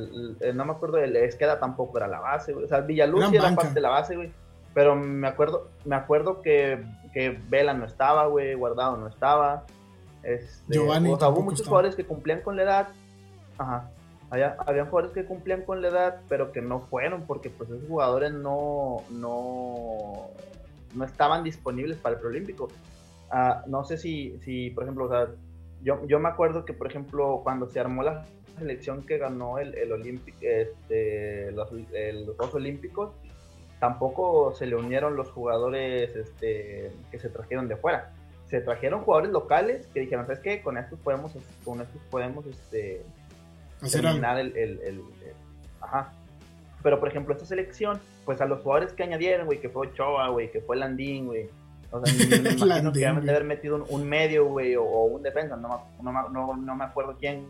no me acuerdo, el Esqueda tampoco era la base, güey. O sea, Villaluz sí era parte de la base, güey. Pero me acuerdo, me acuerdo que, que Vela no estaba, güey, Guardado no estaba. Este, hubo muchos jugadores que cumplían con la edad. Ajá. Había, habían jugadores que cumplían con la edad, pero que no fueron porque pues esos jugadores no, no, no estaban disponibles para el preolímpico. Ah, no sé si, si, por ejemplo, o sea, yo, yo me acuerdo que, por ejemplo, cuando se armó la selección que ganó el, el este, los, los Juegos Olímpicos, tampoco se le unieron los jugadores este, que se trajeron de fuera se trajeron jugadores locales que dijeron, ¿sabes qué? Con estos podemos, con estos podemos, este, terminar el, el, ajá. Pero, por ejemplo, esta selección, pues a los jugadores que añadieron, güey, que fue Ochoa, güey, que fue Landín, güey. O sea, me imagino que deben de haber metido un, medio, güey, o, un defensa, no, no, no, no me acuerdo quién,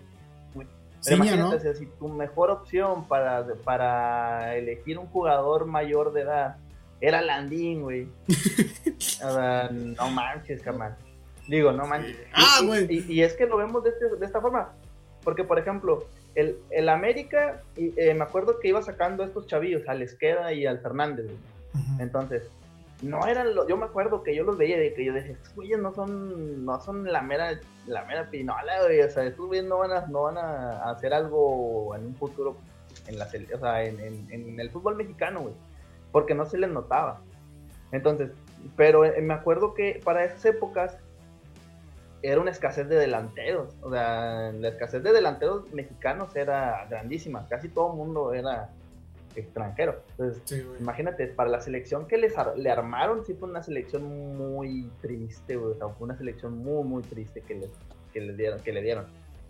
Pero imagínate, si tu mejor opción para, para elegir un jugador mayor de edad era Landín, güey. no manches, carnal. Digo, no manches. Ah, güey. Y, es que lo vemos de, este, de esta forma. Porque, por ejemplo, el, el América, eh, me acuerdo que iba sacando a estos chavillos, al Esqueda y al Fernández. Entonces, no eran los, yo me acuerdo que yo los veía de que yo decía, estos güeyes no son, no son la mera, la mera pinola, güey. O sea, estos güeyes no van a, no van a hacer algo en un futuro en la o sea, en, en, en el fútbol mexicano, güey porque no se les notaba. Entonces, pero eh, me acuerdo que para esas épocas era una escasez de delanteros. O sea, la escasez de delanteros mexicanos era grandísima. Casi todo el mundo era extranjero. Entonces, imagínate, para la selección que les le armaron, sí fue una selección muy triste, O sea, fue una selección muy, muy triste que, les, que, les dieron, que le dieron.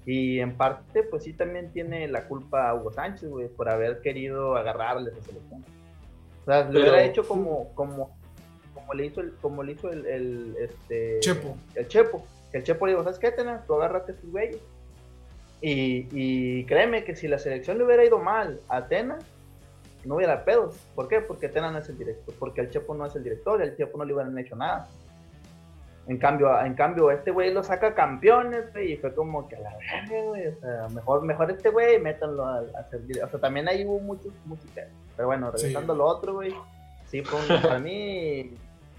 Y en parte, pues sí, también tiene la culpa Hugo Sánchez, güey, por haber querido agarrarle esa selección. O sea, lo hubiera hecho como, como, como le hizo el, como le hizo el, el este, Chepo. El Chepo el Chepo le dijo, ¿sabes qué, Tena? Tú agárrate estos güeyes. Y, y, créeme que si la selección le hubiera ido mal a Atena, no hubiera pedos. ¿Por qué? Porque Atena no es el director, porque el Chepo no es el director, el Chepo no le hubieran hecho nada. En cambio, en cambio este güey lo saca campeones, güey, y fue como que a la verga, güey, o sea, mejor, mejor este güey, métanlo a, a servir. O sea, también ahí hubo muchos, muchos Pero bueno, regresando a lo otro, güey, sí, fue un, para mí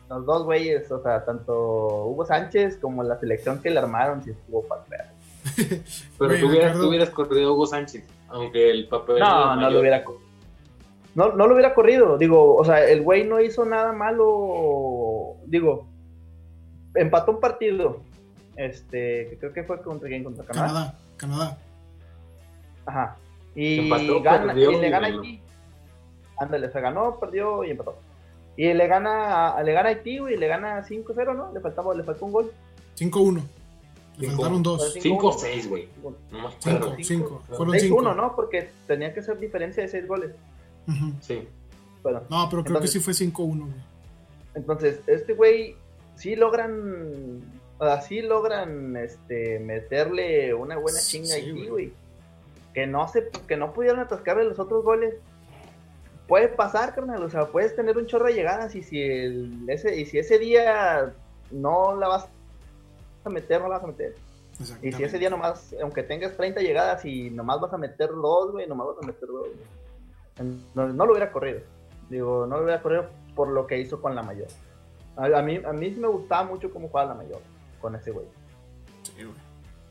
los dos güeyes, o sea, tanto Hugo Sánchez como la selección que le armaron, si estuvo para Pero tú, hubieras, tú, hubieras, corrido a Hugo Sánchez, aunque el papel. No, no lo hubiera no, no lo hubiera corrido. Digo, o sea, el güey no hizo nada malo. Digo, empató un partido. Este, que creo que fue contra quién, contra Canadá. Canadá, Canadá. Ajá. Y, gana, y le gana aquí. Ándale, se ganó, perdió y empató. Y le gana, le gana a Haití, y le gana 5-0, ¿no? Le faltaba, le faltó un gol. 5-1. Le faltaron dos. 5 6, güey. 5, 5. Fueron 5. 1, ¿no? Porque tenía que ser diferencia de 6 goles. Sí. Bueno, no, pero creo que sí fue 5-1, güey. Entonces, este güey sí logran, así logran este, meterle una buena chinga a Haití, güey. Que no, se, que no pudieron atascarle los otros goles puede pasar, carnal. O sea, puedes tener un chorro de llegadas y si, el, ese, y si ese día no la vas a meter, no la vas a meter. Y si ese día nomás, aunque tengas 30 llegadas y nomás vas a meter dos, güey, nomás vas a meter dos. No, no, lo hubiera corrido. Digo, no lo hubiera corrido por lo que hizo con la mayor. A, mí, a mí me gustaba mucho cómo jugaba la mayor con ese güey. Sí, güey.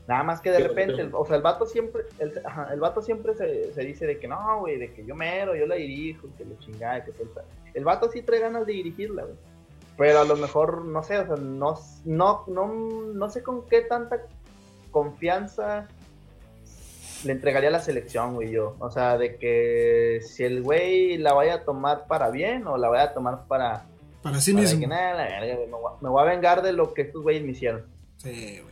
Nada más que de repente, o sea, el vato siempre, el, el vato siempre se, se, dice de que no, güey, de que yo mero, yo la dirijo, que lo chingada, que tal. El vato sí trae ganas de dirigirla, güey. Pero a lo mejor, no sé, o sea, no, no, no, no sé con qué tanta confianza le entregaría a la selección, güey, yo. O sea, de que si el güey la vaya a tomar para bien o la vaya a tomar para... Para sí mismo. Que, nada, me, voy a, me voy a vengar de lo que estos güeyes me hicieron.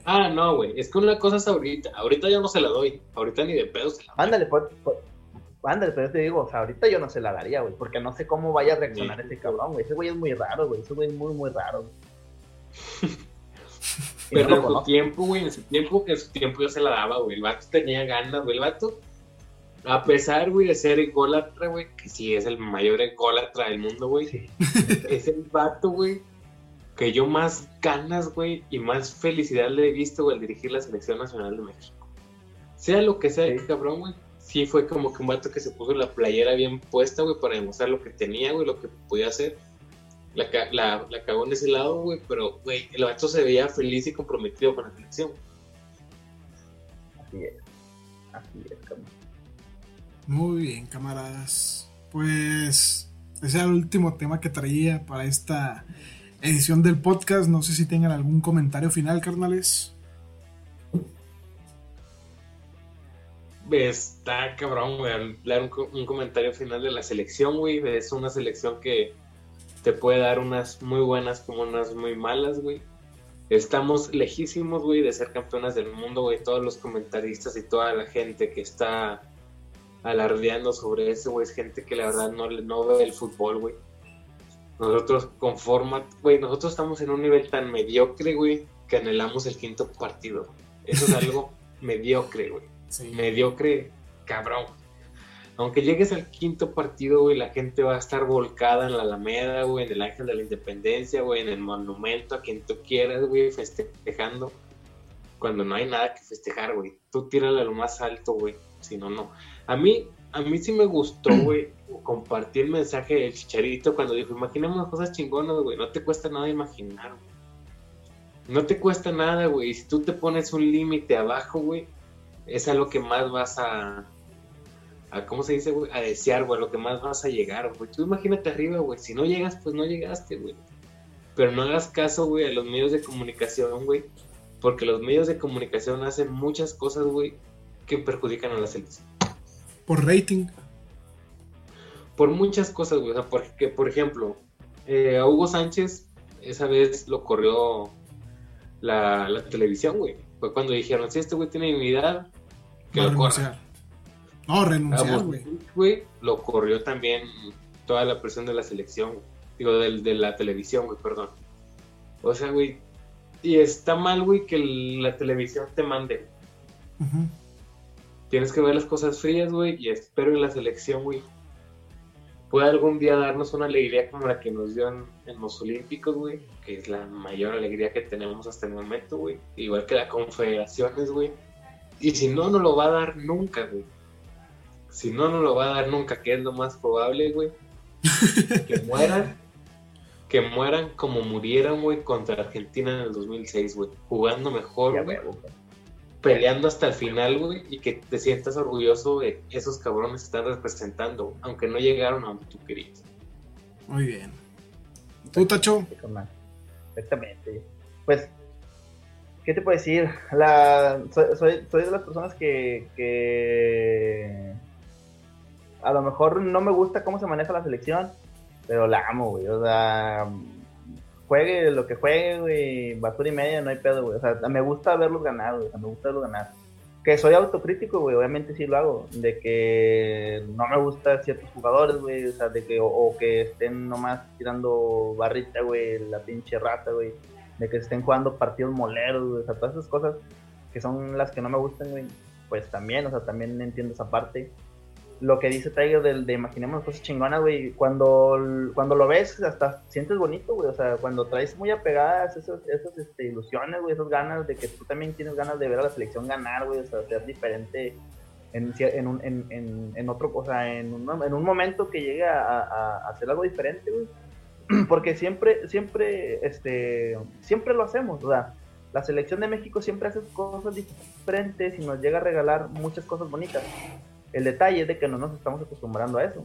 Ah, no, güey. Es que una cosa es ahorita. Ahorita yo no se la doy. Ahorita ni de pedo se la doy. Ándale, pues, pues, ándale, pero te digo, o sea, ahorita yo no se la daría, güey. Porque no sé cómo vaya a reaccionar ese cabrón, güey. Ese güey es muy raro, güey. Ese güey es muy, muy raro. pero en su tiempo, güey, en su tiempo, en su tiempo yo se la daba, güey. El vato tenía ganas, güey. El vato, a pesar, güey, de ser ególatra, güey, que sí es el mayor ególatra del mundo, güey. Es el vato, güey que yo más ganas, güey, y más felicidad le he visto, güey, al dirigir la selección nacional de México. Sea lo que sea, cabrón, güey. Sí fue como que un vato que se puso la playera bien puesta, güey, para demostrar lo que tenía, güey, lo que podía hacer. La, la, la cagó en ese lado, güey, pero, güey, el vato se veía feliz y comprometido con la selección. Así es. Así es, cabrón. Muy bien, camaradas. Pues ese era el último tema que traía para esta edición del podcast. No sé si tengan algún comentario final, carnales. Está cabrón, güey, dar un, comentario final de la selección, güey. Es una selección que te puede dar unas muy buenas como unas muy malas, güey. Estamos lejísimos, güey, de ser campeonas del mundo, güey. Todos los comentaristas y toda la gente que está alardeando sobre eso, güey, es gente que la verdad no, no ve el fútbol, güey. Nosotros conforma, güey, nosotros estamos en un nivel tan mediocre, güey, que anhelamos el quinto partido. Eso es algo mediocre, güey. Mediocre, cabrón. Aunque llegues al quinto partido, güey, la gente va a estar volcada en la Alameda, güey, en el Ángel de la Independencia, güey, en el monumento, a quien tú quieras, güey, festejando. Cuando no hay nada que festejar, güey. Tú tírale a lo más alto, güey. Si no, no. A mí, a mí sí me gustó, güey, compartir el mensaje del chicharito cuando dijo, imaginemos cosas chingonas, güey, no te cuesta nada imaginar, güey. No te cuesta nada, güey. Si tú te pones un límite abajo, güey, es a lo que más vas a, a ¿cómo se dice, güey? A desear, güey, lo que más vas a llegar, güey. Tú imagínate arriba, güey, si no llegas, pues no llegaste, güey. Pero no hagas caso, güey, a los medios de comunicación, güey, porque los medios de comunicación hacen muchas cosas, güey, que perjudican a la selección. Por rating. Por muchas cosas, güey. O sea, porque, por ejemplo, eh, a Hugo Sánchez esa vez lo corrió la, televisión, güey. Fue cuando dijeron, si este güey tiene dignidad, que lo corra. No, renunciar, güey. Lo corrió también toda la presión de la selección, digo, de, de la televisión, güey, perdón. O sea, güey, y está mal, güey, que la televisión te mande. Tienes que ver las cosas frías, güey, y espero que la selección, güey, pueda algún día darnos una alegría como la que nos dio en, los Olímpicos, güey, que es la mayor alegría que tenemos hasta el momento, güey. Igual que la Confederaciones, güey. Y si no, no lo va a dar nunca, güey. Si no, no lo va a dar nunca, que es lo más probable, güey. que mueran. Que mueran como murieron, güey, contra Argentina en el 2006, güey. Jugando mejor, güey. Peleando hasta el final, güey. Y que te sientas orgulloso de esos cabrones que están representando, aunque no llegaron a donde tú querías. Muy bien. ¿Tú, Tacho? Exactamente. Pues ¿Qué te puedo decir? La, soy, soy, de las personas que, que a lo mejor no me gusta cómo se maneja la selección, pero la amo, güey. O sea, juegue lo que juegue, güey, basura y media, no hay pedo, güey. O sea, me gusta verlos ganar, güey. me gusta verlos ganar. Que soy autocrítico, güey, obviamente sí lo hago. De que no me gustan ciertos jugadores, güey. O sea, de que, o, que estén nomás tirando barrita, güey, la pinche rata, güey. De que estén jugando partidos moleros, güey. O sea, todas esas cosas que son las que no me gustan, güey. Pues también, o sea, también entiendo esa parte lo que dice Tiger de, de imaginemos cosas chingonas, güey, cuando, cuando lo ves hasta sientes bonito, güey, o sea, cuando traes muy apegadas esas, esas este, ilusiones, güey, esas ganas de que tú también tienes ganas de ver a la selección ganar, güey, o sea, ser diferente en, en, un, en, en, otro, o sea, en un, en un momento que llegue a, a, hacer algo diferente, güey, porque siempre, siempre, este, siempre lo hacemos, o sea, la selección de México siempre hace cosas diferentes y nos llega a regalar muchas cosas bonitas. El detalle es de que no nos estamos acostumbrando a eso.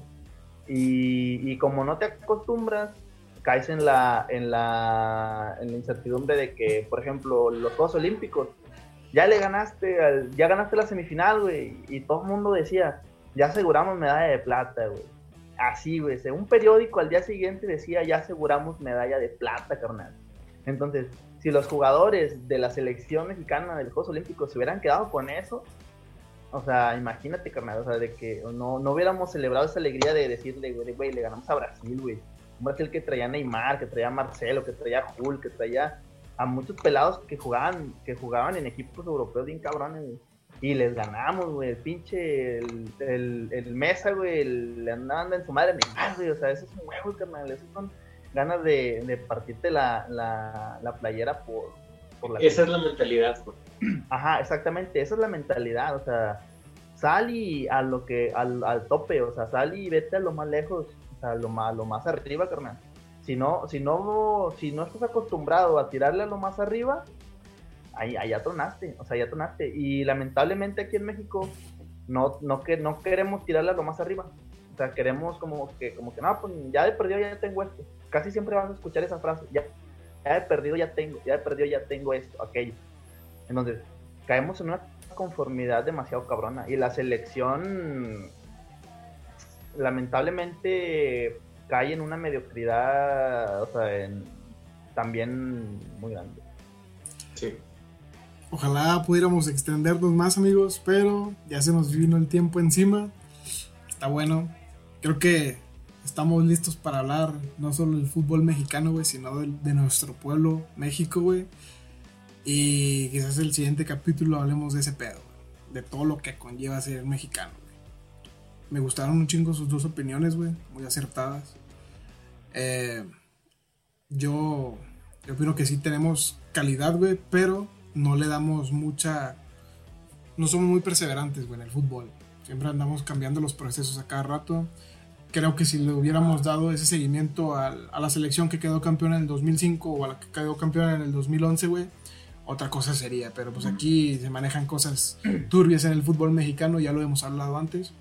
Y, como no te acostumbras, caes en la, en, la, en la incertidumbre de que, por ejemplo, los Juegos Olímpicos, ya le ganaste, ya ganaste la semifinal, güey, y todo el mundo decía, ya aseguramos medalla de plata, güey. Así, güey, un periódico al día siguiente decía, ya aseguramos medalla de plata, carnal. Entonces, si los jugadores de la selección mexicana de los Juegos Olímpicos se hubieran quedado con eso, o sea, imagínate, carnal, o sea, de que no, no hubiéramos celebrado esa alegría de decirle, güey, le ganamos a Brasil, güey. Un Brasil que traía Neymar, que traía Marcelo, que traía Hulk, que traía a muchos pelados que jugaban, que jugaban en equipos europeos bien cabrones, güey. Y les ganamos, güey. El pinche, el, el, Mesa, güey, le andaban en su madre Neymar, güey. O sea, esos son huevos, carnal. Esos son ganas de, de partirte la, la, la playera por, esa es la mentalidad, güey. Ajá, exactamente, esa es la mentalidad, o sea, sal y a lo que, al, al tope, o sea, sal y vete a lo más lejos, o sea, lo más, lo más arriba, carnal. Si no, si no, si no estás acostumbrado a tirarle a lo más arriba, ahí, ahí ya tronaste, o sea, ya tronaste. Y lamentablemente aquí en México no, no, que, no queremos tirarle a lo más arriba. O sea, queremos como que, como que, no, pues ya de perdido ya tengo esto. Casi siempre vas a escuchar esa frase, ya, ya he perdido, ya tengo, ya he perdido, ya tengo esto, aquello. Entonces, caemos en una conformidad demasiado cabrona. Y la selección, lamentablemente, cae en una mediocridad, o sea, también muy grande. Sí. Ojalá pudiéramos extendernos más, amigos, pero ya se nos vino el tiempo encima. Está bueno. Creo que estamos listos para hablar no solo del fútbol mexicano, güey, sino de, nuestro pueblo, México, güey. Y quizás el siguiente capítulo hablemos de ese pedo, de todo lo que conlleva ser mexicano, güey. Me gustaron un chingo sus dos opiniones, güey, muy acertadas. Eh, yo, yo opino que sí tenemos calidad, güey, pero no le damos mucha... No somos muy perseverantes, güey, en el fútbol. Siempre andamos cambiando los procesos a cada rato creo que si le hubiéramos dado ese seguimiento a, la selección que quedó campeona en el 2005 o a la que quedó campeona en el 2011, güey, otra cosa sería. Pero pues aquí se manejan cosas turbias en el fútbol mexicano, ya lo hemos hablado antes.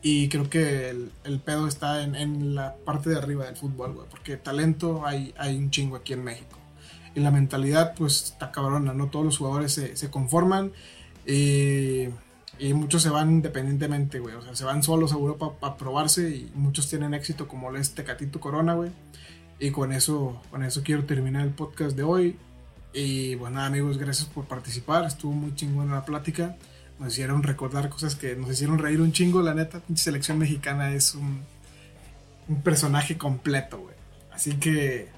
Y creo que el, pedo está en, la parte de arriba del fútbol, güey. Porque talento hay, hay un chingo aquí en México. Y la mentalidad, pues, está cabrona, ¿no? Todos los jugadores se, conforman. Y, y, muchos se van independientemente, güey. O sea, se van solos a Europa para probarse. Y muchos tienen éxito, como este Tecatito Corona, güey. Y con eso, con eso quiero terminar el podcast de hoy. Y bueno, amigos, gracias por participar. Estuvo muy chingona la plática nos hicieron recordar cosas que nos hicieron reír un chingo, la neta. Pinche selección mexicana es un, un personaje completo, güey. Así que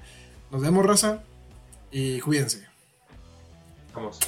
nos vemos, raza, y cuídense. Vamos.